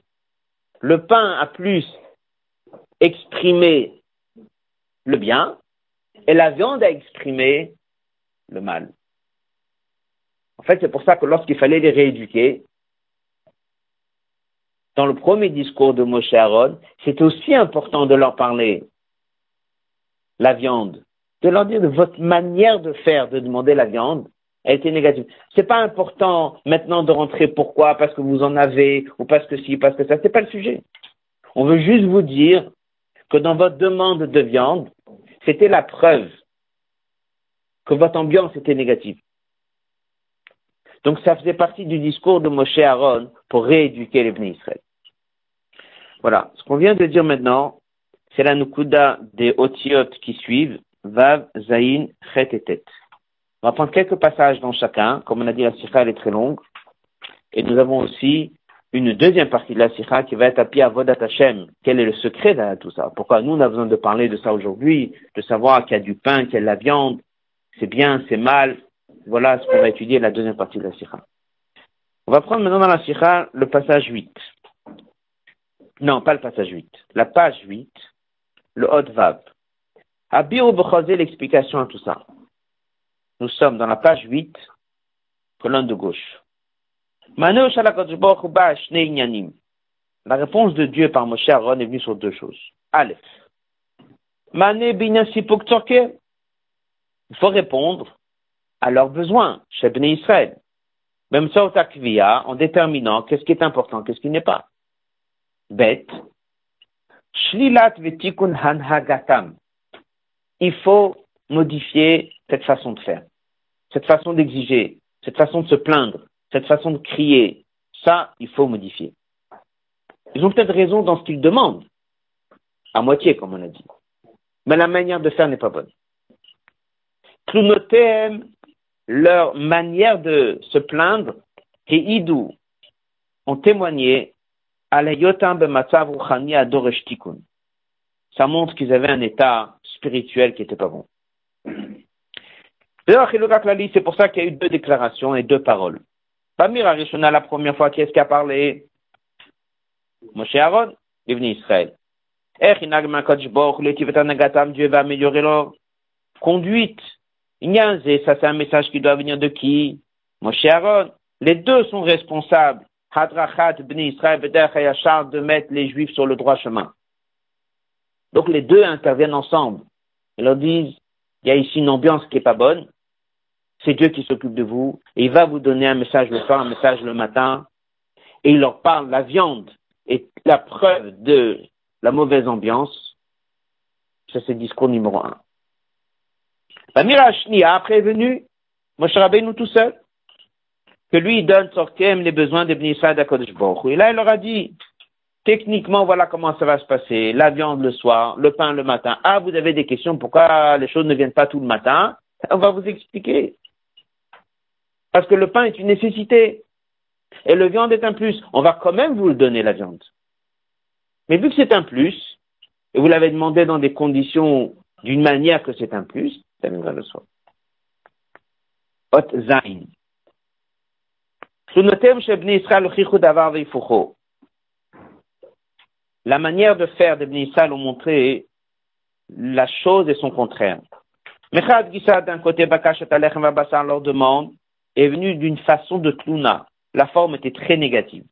le pain a plus exprimé le bien et la viande a exprimé le mal. En fait, c'est pour ça que lorsqu'il fallait les rééduquer, dans le premier discours de Moshe Aaron, c'est aussi important de leur parler la viande, de leur dire de votre manière de faire, de demander la viande, elle était négative. C'est pas important maintenant de rentrer pourquoi, parce que vous en avez, ou parce que si, parce que ça, c'est pas le sujet. On veut juste vous dire que dans votre demande de viande, c'était la preuve que votre ambiance était négative. Donc ça faisait partie du discours de Moshe Aaron pour rééduquer les bénis Israël. Voilà. Ce qu'on vient de dire maintenant, c'est la Nukuda des Otiot qui suivent, Vav, Zain, Chet et Tet. On va prendre quelques passages dans chacun. Comme on a dit, la sikha, elle est très longue. Et nous avons aussi une deuxième partie de la sikha qui va être appuyée à Vodat Hashem. Quel est le secret derrière tout ça? Pourquoi nous, on a besoin de parler de ça aujourd'hui, de savoir qu'il y a du pain, qu'il y a de la viande, c'est bien, c'est mal. Voilà ce qu'on va étudier la deuxième partie de la sikha. On va prendre maintenant dans la sikha le passage 8. Non, pas le passage 8. La page 8, le Hot Vav. Abir l'explication à tout ça. Nous sommes dans la page 8, colonne de gauche. La réponse de Dieu par Moshe Aaron est venue sur deux choses. Aleph. Il faut répondre à leurs besoins chez Bnei Israël. Même ça, en déterminant qu'est-ce qui est important, qu'est-ce qui n'est pas. Bête. Vetikun hanhagatam. Il faut modifier cette façon de faire, cette façon d'exiger, cette façon de se plaindre, cette façon de crier, ça, il faut modifier. Ils ont peut-être raison dans ce qu'ils demandent, à moitié, comme on a dit. Mais la manière de faire n'est pas bonne. Klunotem, leur manière de se plaindre, et idou, ont témoigné à la Ça montre qu'ils avaient un état spirituel qui n'était pas bon. C'est pour ça qu'il y a eu deux déclarations et deux paroles. Pamir Arishona, la première fois, qui est-ce qui a parlé? Moshe Aaron, venu Israël. Dieu va améliorer leur conduite. Ça, c'est un message qui doit venir de qui? Moshe Aaron. Les deux sont responsables. Hadrachat, Bni Israël, de mettre les Juifs sur le droit chemin. Donc les deux interviennent ensemble. Ils leur disent, il y a ici une ambiance qui est pas bonne. C'est Dieu qui s'occupe de vous. Et il va vous donner un message le soir, un message le matin. Et il leur parle, la viande est la preuve de la mauvaise ambiance. Ça, c'est discours numéro un. Bamir a prévenu Moshe Rabbeinu tout seul que lui, il donne sortem les besoins des Bnissad d'Akodesh Et là, il leur a dit, techniquement, voilà comment ça va se passer. La viande le soir, le pain le matin. Ah, vous avez des questions, pourquoi les choses ne viennent pas tout le matin? On va vous expliquer. Parce que le pain est une nécessité. Et le viande est un plus. On va quand même vous le donner, la viande. Mais vu que c'est un plus, et vous l'avez demandé dans des conditions d'une manière que c'est un plus, La manière de faire des Israël ont montré la chose et son contraire. Mechad Gisa, d'un côté, Bakashat Alechem Vabassar leur demande, est venu d'une façon de tlouna. La forme était très négative.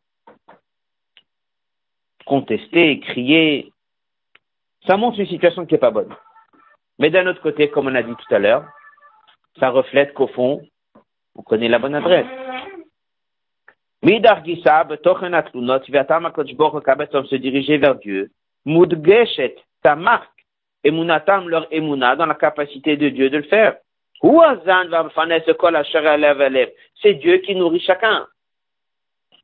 Contester, crier, ça montre une situation qui n'est pas bonne. Mais d'un autre côté, comme on a dit tout à l'heure, ça reflète qu'au fond, on connaît la bonne adresse. Se diriger vers Dieu. Mudgeshet, ta marque, leur dans la capacité de Dieu de le faire. C'est Dieu qui nourrit chacun.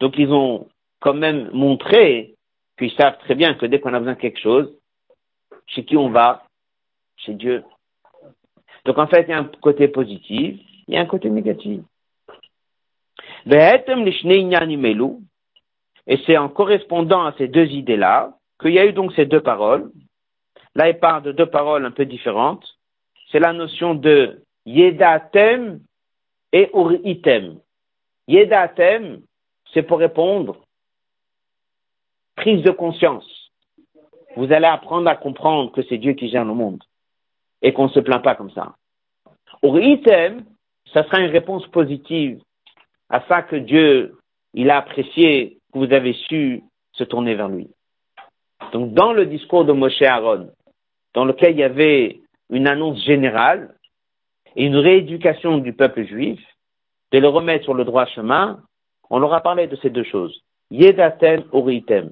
Donc ils ont quand même montré qu'ils savent très bien que dès qu'on a besoin de quelque chose, chez qui on va Chez Dieu. Donc en fait, il y a un côté positif, il y a un côté négatif. Et c'est en correspondant à ces deux idées-là qu'il y a eu donc ces deux paroles. Là, il parle de deux paroles un peu différentes. C'est la notion de Yedatem et Uritem. Yedatem, c'est pour répondre prise de conscience. Vous allez apprendre à comprendre que c'est Dieu qui gère le monde et qu'on ne se plaint pas comme ça. Uritem, ça sera une réponse positive à ça que Dieu, il a apprécié que vous avez su se tourner vers lui. Donc, dans le discours de Moshe Aaron, dans lequel il y avait une annonce générale, et une rééducation du peuple juif, de le remettre sur le droit chemin, on leur a parlé de ces deux choses. Yedatem uritem.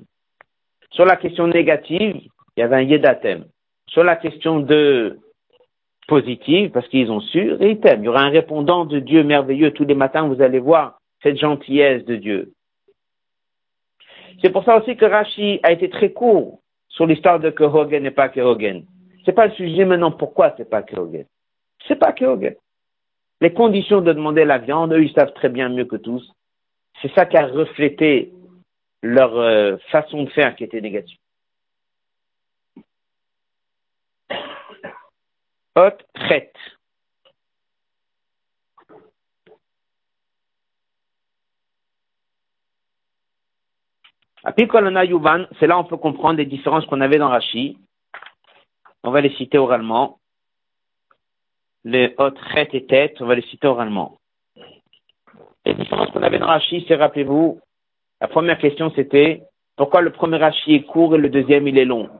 Sur la question négative, il y avait un yedatem. Sur la question de positive, parce qu'ils ont su, ritem. Il y aura un répondant de Dieu merveilleux. Tous les matins, vous allez voir cette gentillesse de Dieu. C'est pour ça aussi que Rashi a été très court sur l'histoire de Kehogen et pas Kehogen. C'est pas le sujet maintenant pourquoi c'est pas Kehogen? C'est pas que Les conditions de demander la viande, eux, ils savent très bien mieux que tous. C'est ça qui a reflété leur euh, façon de faire qui était négative. Hot, Yuvan, c'est là on peut comprendre les différences qu'on avait dans Rashi. On va les citer oralement. Les hot, chet et tête, on va les citer oralement. Les différences qu'on avait dans Rashi, c'est, rappelez-vous, la première question c'était, pourquoi le premier Rashi est court et le deuxième il est long?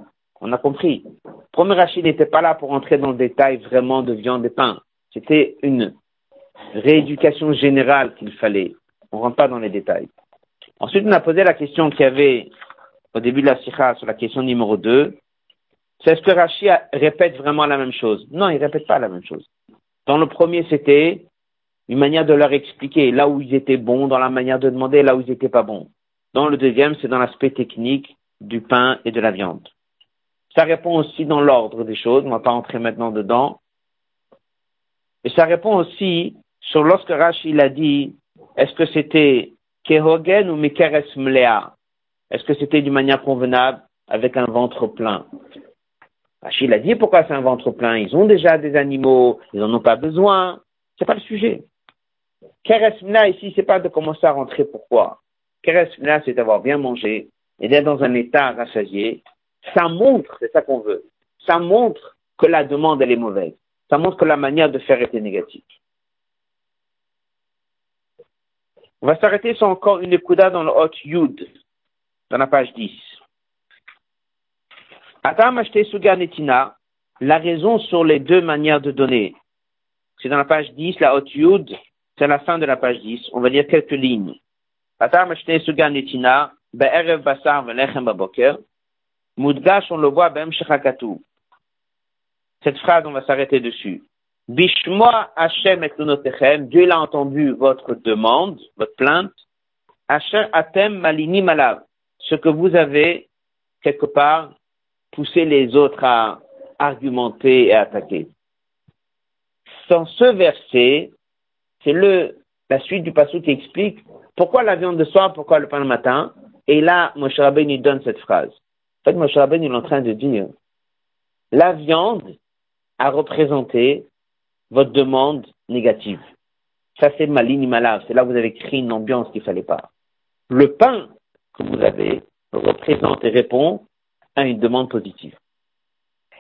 On a compris. Premier Rashi n'était pas là pour entrer dans le détail vraiment de viande et pain. C'était une rééducation générale qu'il fallait. On rentre pas dans les détails. Ensuite, on a posé la question qu'il y avait au début de la sikha sur la question numéro 2. C'est est-ce que Rashi répète vraiment la même chose? Non, il répète pas la même chose. Dans le premier, c'était une manière de leur expliquer là où ils étaient bons, dans la manière de demander là où ils étaient pas bons. Dans le deuxième, c'est dans l'aspect technique du pain et de la viande. Ça répond aussi dans l'ordre des choses, on va pas entrer maintenant dedans. Et ça répond aussi sur lorsque Rashi l'a dit, est-ce que c'était Kehogen ou Mekeres Mlea Est-ce que c'était d'une manière convenable avec un ventre plein? Rachid a dit pourquoi c'est un ventre plein? Ils ont déjà des animaux, ils n'en ont pas besoin. C'est pas le sujet. Keres Mlea ici, c'est pas de commencer à rentrer pourquoi. Keres Mlea, c'est d'avoir bien mangé et d'être dans un état rassasié. Ça montre, c'est ça qu'on veut. Ça montre que la demande, elle est mauvaise. Ça montre que la manière de faire était négative. On va s'arrêter sur encore une écouda dans le Hot Yud, dans la page 10. Atam acheté la raison sur les deux manières de donner. C'est dans la page 10, la Hot Yud, c'est à la fin de la page 10. On va lire quelques lignes. Atam acheté Suganetina, Be'erev Basar Velechem Baboker, Mudgash, on le voit, Bem Shechakatu. Cette phrase, on va s'arrêter dessus. Bishmoa Hashem et Dieu l'a entendu votre demande, votre plainte. Hashem atem malini malav. Ce que vous avez, quelque part, poussé les autres à argumenter et à attaquer. Dans ce verset, c'est le, la suite du passage qui explique pourquoi la viande de soir, pourquoi le pain le matin. Et là, Moshe Rabbeinu donne cette phrase. En fait, Moshe Rabbeinu est en train de dire, la viande a représenté votre demande négative. Ça, c'est ma ligne malade. C'est là que vous avez créé une ambiance qu'il fallait pas. Le pain que vous avez représente et répond à une demande positive.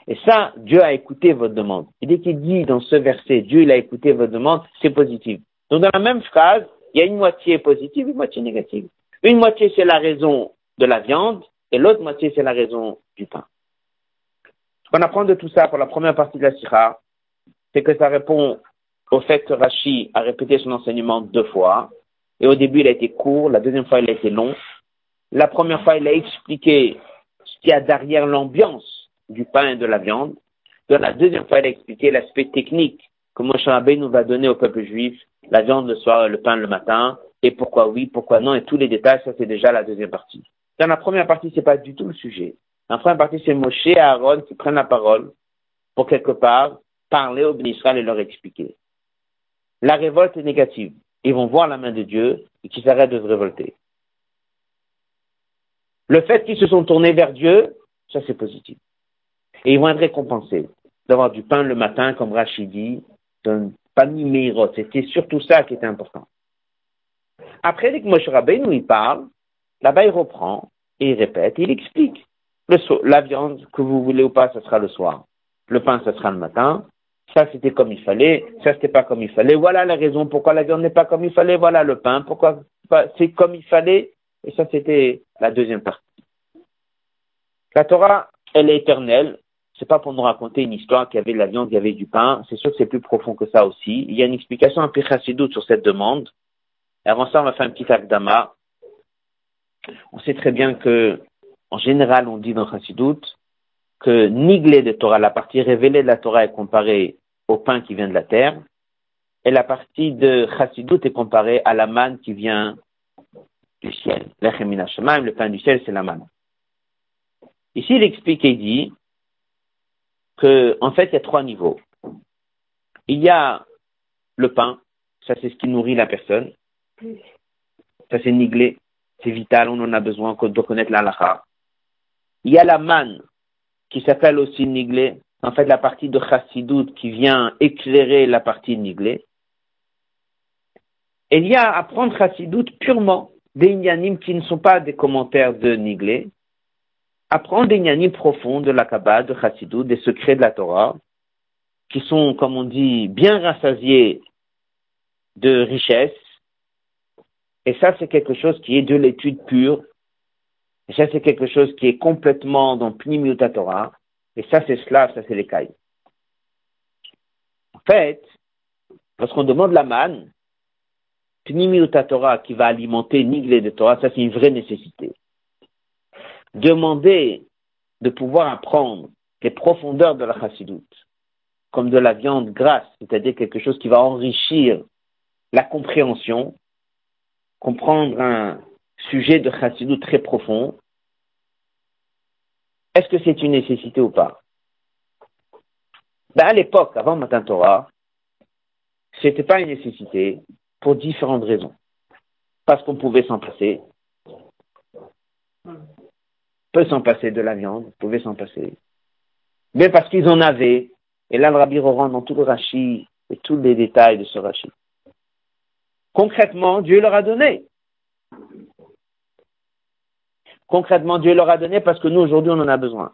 Et ça, Dieu a écouté votre demande. Et dès qu'il dit dans ce verset, Dieu il a écouté votre demande, c'est positif. Donc dans la même phrase, il y a une moitié positive, une moitié négative. Une moitié c'est la raison de la viande et l'autre moitié c'est la raison du pain. Ce qu'on apprend de tout ça pour la première partie de la sira, c'est que ça répond au fait que Rashi a répété son enseignement deux fois. Et au début, il a été court, la deuxième fois, il a été long. La première fois, il a expliqué ce qu'il y a derrière l'ambiance du pain et de la viande. Dans la deuxième fois, il a expliqué l'aspect technique que Moshe nous va donner au peuple juif, la viande le soir le pain le matin, et pourquoi oui, pourquoi non, et tous les détails, ça c'est déjà la deuxième partie. Dans la première partie, c'est pas du tout le sujet. La première partie, c'est Moshe et Aaron qui prennent la parole pour quelque part parler aux Israël et leur expliquer. La révolte est négative. Ils vont voir la main de Dieu et qu'ils arrêtent de se révolter. Le fait qu'ils se sont tournés vers Dieu, ça c'est positif. Et ils vont être récompensés d'avoir du pain le matin, comme Rachid dit, d'un panimérot. C'était surtout ça qui était important. Après, dès que Moshe Rabbeinu, il parle, là-bas il reprend il répète, il explique. Le, la viande, que vous voulez ou pas, ce sera le soir. Le pain, ce sera le matin ça c'était comme il fallait, ça c'était pas comme il fallait, voilà la raison pourquoi la viande n'est pas comme il fallait, voilà le pain, pourquoi c'est comme il fallait, et ça c'était la deuxième partie. La Torah, elle est éternelle, c'est pas pour nous raconter une histoire qu'il y avait de la viande, qu'il y avait du pain, c'est sûr que c'est plus profond que ça aussi. Il y a une explication un peu chassidoute sur cette demande. Avant ça, on va faire un petit akdama. On sait très bien que, en général, on dit dans chassidoute, que Niglé de Torah, la partie révélée de la Torah est comparée au pain qui vient de la terre, et la partie de Chassidut est comparée à la manne qui vient du ciel. Le pain du ciel, c'est la manne. Ici, il explique et dit que, en fait, il y a trois niveaux. Il y a le pain, ça c'est ce qui nourrit la personne. Ça c'est niglé. C'est vital, on en a besoin de connaître l'alaha. Il y a la man, qui s'appelle aussi niglé, en fait la partie de chassidut qui vient éclairer la partie niglé. Et il y a à prendre chassidut purement des inyanim qui ne sont pas des commentaires de niglé, apprendre des inyanim profonds de la Kabbalah, de chassidut, des secrets de la Torah, qui sont, comme on dit, bien rassasiés de richesse. Et ça, c'est quelque chose qui est de l'étude pure. Et ça, c'est quelque chose qui est complètement dans Pnimiuta Torah. Et ça, c'est cela, ça, c'est les cailles. En fait, lorsqu'on demande la manne, Pnimiuta Torah qui va alimenter Niglé de Torah, ça, c'est une vraie nécessité. Demander de pouvoir apprendre les profondeurs de la chassidoute, comme de la viande grasse, c'est-à-dire quelque chose qui va enrichir la compréhension, comprendre un sujet de chassidou très profond, est-ce que c'est une nécessité ou pas? Ben À l'époque, avant Matin Torah, c'était pas une nécessité pour différentes raisons. Parce qu'on pouvait s'en passer. Peut s'en passer de la viande, pouvait s'en passer. Mais parce qu'ils en avaient, et là le Rabbi rentre dans tout le rachis et tous les détails de ce rachis. Concrètement, Dieu leur a donné. Concrètement, Dieu leur a donné parce que nous, aujourd'hui, on en a besoin.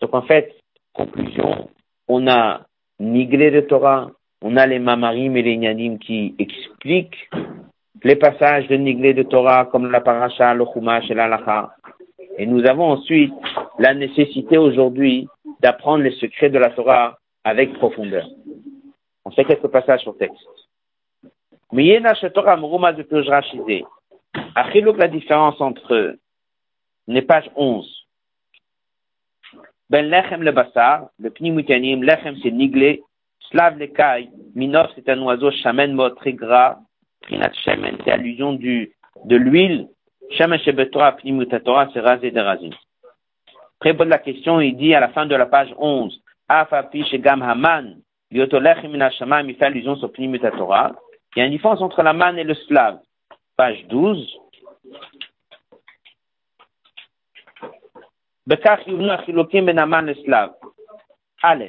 Donc, en fait, conclusion, on a Niglé de Torah, on a les Mamarim et les Nyanim qui expliquent les passages de Niglé de Torah comme la Paracha, le Chumash et l'Alacha. Et nous avons ensuite la nécessité aujourd'hui d'apprendre les secrets de la Torah avec profondeur. On fait quelques passages sur texte. Mais la différence entre les pages 11. Ben lechem le bassar, le pnimutanim, lechem c'est niglé, slav le kai, minov c'est un oiseau, shamen mot très gras, prinat shamen, c'est allusion du, de l'huile, shamen shebetora, pnimutatora, c'est rasé de razin. Très bonne la question, il dit à la fin de la page 11, afapi shegam haman, il fait allusion sur pnimutatora. Il y a une différence entre la manne et le slave. Page 12. בכך יובנו החילוקים בין המן לסלב. א',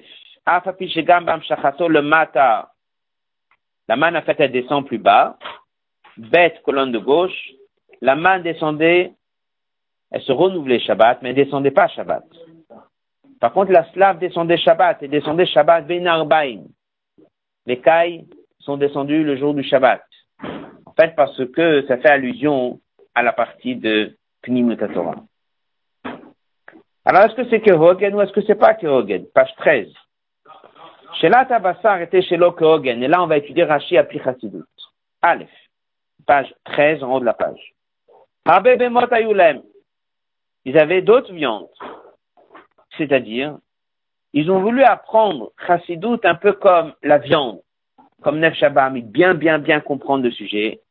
אף על פי שגם בהמשכתו למטה, la manne en fait elle descend plus bas. Bête, colonne de gauche, la manne descendait, elle par contre, la slave descendait Shabbat, elle descendait Shabbat Ben Arbaim. Les cailles sont descendus le jour du Shabbat. En fait, parce que ça fait allusion à la partie de Pnimutatora. Alors, est-ce que c'est Kehogen ou est-ce que c'est pas Kehogen? Page 13. Shelat Abassar était chez Kehogen. Et là, on va étudier Rashi à Chassidut. Aleph. Page 13 en haut de la page. Ils avaient d'autres viandes. C'est-à-dire, ils ont voulu apprendre Chassidut un peu comme la viande comme Nef bien, bien, bien comprendre le sujet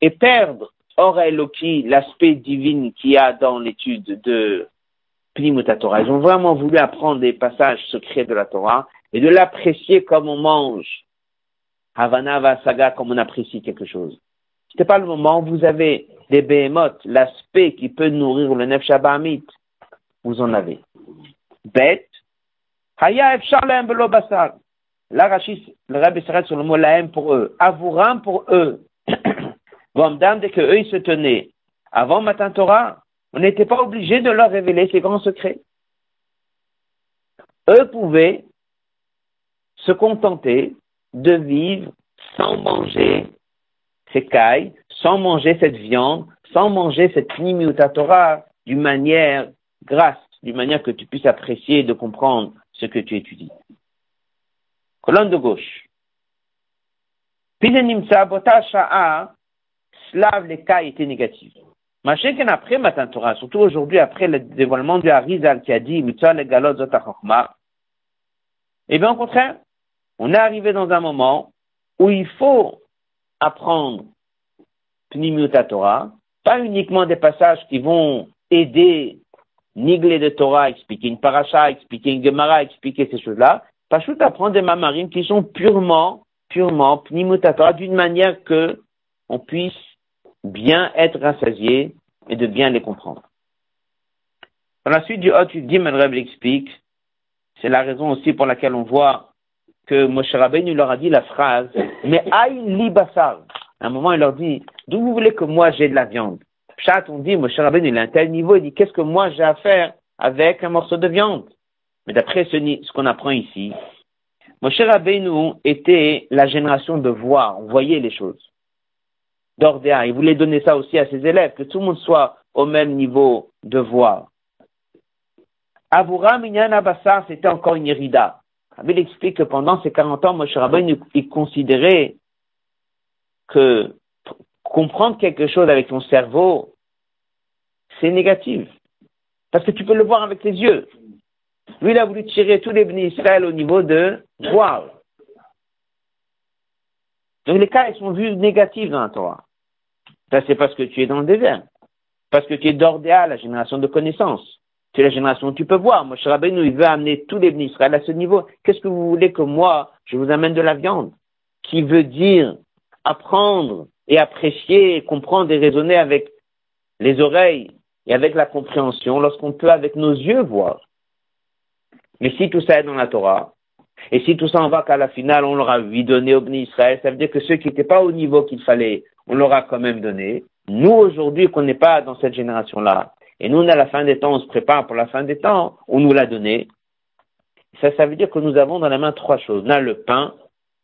et perdre Or Eloki, l'aspect divin qu'il y a dans l'étude de Pnimuta Torah. Ils ont vraiment voulu apprendre des passages secrets de la Torah et de l'apprécier comme on mange. Havana Saga, comme on apprécie quelque chose. C'était pas le moment vous avez des behemoths, l'aspect qui peut nourrir le Nef Vous en avez. Bête. Haya Efshalem Belo Basar. Là, le Rabbi s'arrête sur le mot laem pour eux. Avouram pour eux. Vomdam, dès qu'eux, ils se tenaient avant Matin Torah, on n'était pas obligé de leur révéler ces grands secrets. Eux pouvaient se contenter de vivre sans manger ces cailles, sans manger cette viande, sans manger cette nimiuta Torah d'une manière grasse, d'une manière que tu puisses apprécier et de comprendre ce que tu étudies. Colonne de gauche. Slave les cas étaient négatifs. Machin après Matan Torah, surtout aujourd'hui après le dévoilement du Harizal qui a dit le galot Eh bien, au contraire, on est arrivé dans un moment où il faut apprendre Pnimiuta Torah, pas uniquement des passages qui vont aider Niglé de Torah, expliquer une paracha, expliquer une Gemara, expliquer ces choses-là, Pachout apprend des mamarines qui sont purement, purement pnimutatora d'une manière que on puisse bien être rassasiés et de bien les comprendre. Dans la suite du Hot Dim, Rebbe l'explique, c'est la raison aussi pour laquelle on voit que Moshe Rabbeinu leur a dit la phrase, mais aïe li basar. À un moment, il leur dit, d'où vous voulez que moi j'ai de la viande? Chat, on dit, Moshe Rabbeinu, il a un tel niveau, il dit, qu'est-ce que moi j'ai à faire avec un morceau de viande? Mais d'après ce, ce qu'on apprend ici, Moshe Rabbeinu était la génération de voir, on voyait les choses. D'ordéa, il voulait donner ça aussi à ses élèves, que tout le monde soit au même niveau de voir. Avura Minyan Abassar, c'était encore une irida. Il explique que pendant ces 40 ans, Moshe Rabbeinu, il considérait que comprendre quelque chose avec ton cerveau, c'est négatif. Parce que tu peux le voir avec tes yeux. Lui, il a voulu tirer tous les bénis Israël au niveau de voir. Donc les cas, ils sont vus négatifs dans la Torah. Ça, c'est parce que tu es dans le désert. Parce que tu es d'ordéa, la génération de connaissances. C'est la génération où tu peux voir. Moshe Rabbeinu, il veut amener tous les bénis Israël à ce niveau. Qu'est-ce que vous voulez que moi, je vous amène de la viande? Qui veut dire apprendre et apprécier, comprendre et raisonner avec les oreilles et avec la compréhension lorsqu'on peut avec nos yeux voir. Mais si tout ça est dans la Torah, et si tout ça en va qu'à la finale on l'aura lui donné au béni Israël, ça veut dire que ceux qui n'étaient pas au niveau qu'il fallait, on l'aura quand même donné. Nous aujourd'hui qu'on n'est pas dans cette génération-là, et nous à la fin des temps on se prépare pour la fin des temps, on nous l'a donné. Ça, ça veut dire que nous avons dans la main trois choses. Là, le pain,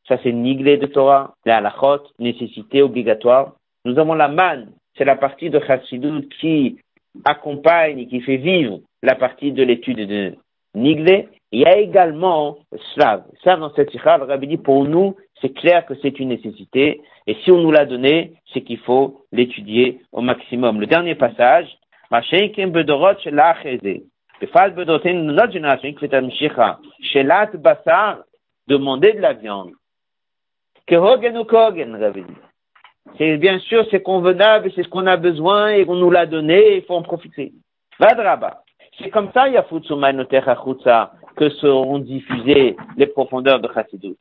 ça c'est niglé de Torah, la halachot, nécessité obligatoire. Nous avons la manne, c'est la partie de Chassidut qui accompagne qui fait vivre la partie de l'étude de Niglé, il y a également Slav. Ça, dans cette sikha, le rabbi dit, pour nous, c'est clair que c'est une nécessité, et si on nous l'a donné, c'est qu'il faut l'étudier au maximum. Le dernier passage, demander de la viande. Que Hogan ou rabbi dit. C'est bien sûr, c'est convenable, c'est ce qu'on a besoin, et on nous l'a donné, il faut en profiter. Vadraba. C'est comme ça, que seront diffusées les profondeurs de Chassidut.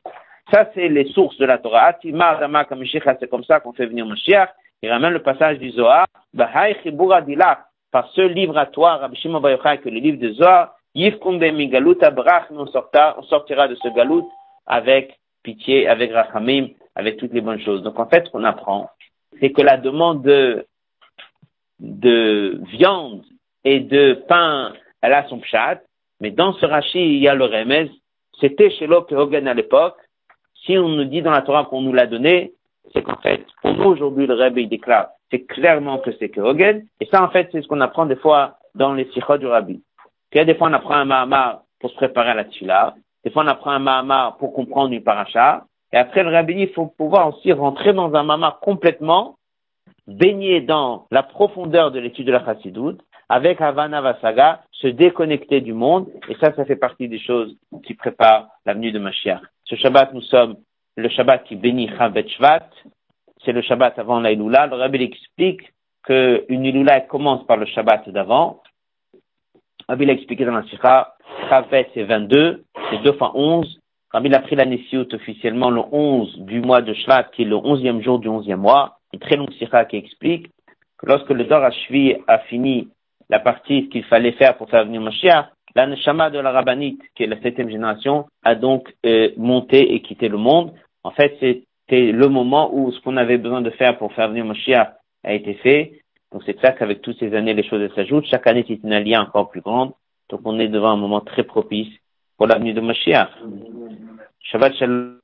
Ça, c'est les sources de la Torah. C'est comme ça qu'on fait venir Mashiach. Il ramène le passage du Zohar. Par ce livre à toi, Rabbi Shimon que le livre de Zohar, on sortira de ce galout avec pitié, avec rachamim, avec toutes les bonnes choses. Donc en fait, ce qu'on apprend, c'est que la demande de, de viande et de pain, elle a son pshat, mais dans ce rachis, il y a le remez. C'était chez l'Ok Hogan à l'époque. Si on nous dit dans la Torah qu'on nous l'a donné, c'est qu'en fait, aujourd'hui, le Rebbe, il déclare, c'est clairement que c'est Hogan. Et ça, en fait, c'est ce qu'on apprend des fois dans les sikhot du Rabbi. Puis, des fois, on apprend un Mahamar pour se préparer à la Tchila. Des fois, on apprend un Mahamar pour comprendre une paracha. Et après, le Rabbi, il faut pouvoir aussi rentrer dans un Mahamar complètement, baigné dans la profondeur de l'étude de la Chassidoute, avec Havana Vasaga, se déconnecter du monde, et ça, ça fait partie des choses qui préparent l'avenue de Mashiach. Ce Shabbat, nous sommes le Shabbat qui bénit Chavet Shvat, c'est le Shabbat avant la Iloula. Le Rabbi explique qu'une Iloula commence par le Shabbat d'avant. Rabbi l'a expliqué dans la Sikha, Chavet c'est 22, c'est 2 fois 11. Rabbi a pris la Nessiout officiellement le 11 du mois de Shvat, qui est le 11e jour du 11e mois. Une très longue Sikha qui explique que lorsque le Dor Hashvi a fini la partie qu'il fallait faire pour faire venir Mashiach, la Neshama de la Rabbanite, qui est la septième génération, a donc euh, monté et quitté le monde. En fait, c'était le moment où ce qu'on avait besoin de faire pour faire venir Mashiach a été fait. Donc c'est ça qu'avec toutes ces années, les choses s'ajoutent. Chaque année, c'est une alliance encore plus grande. Donc on est devant un moment très propice pour l'avenue de Mashiach. Shabbat Shalom.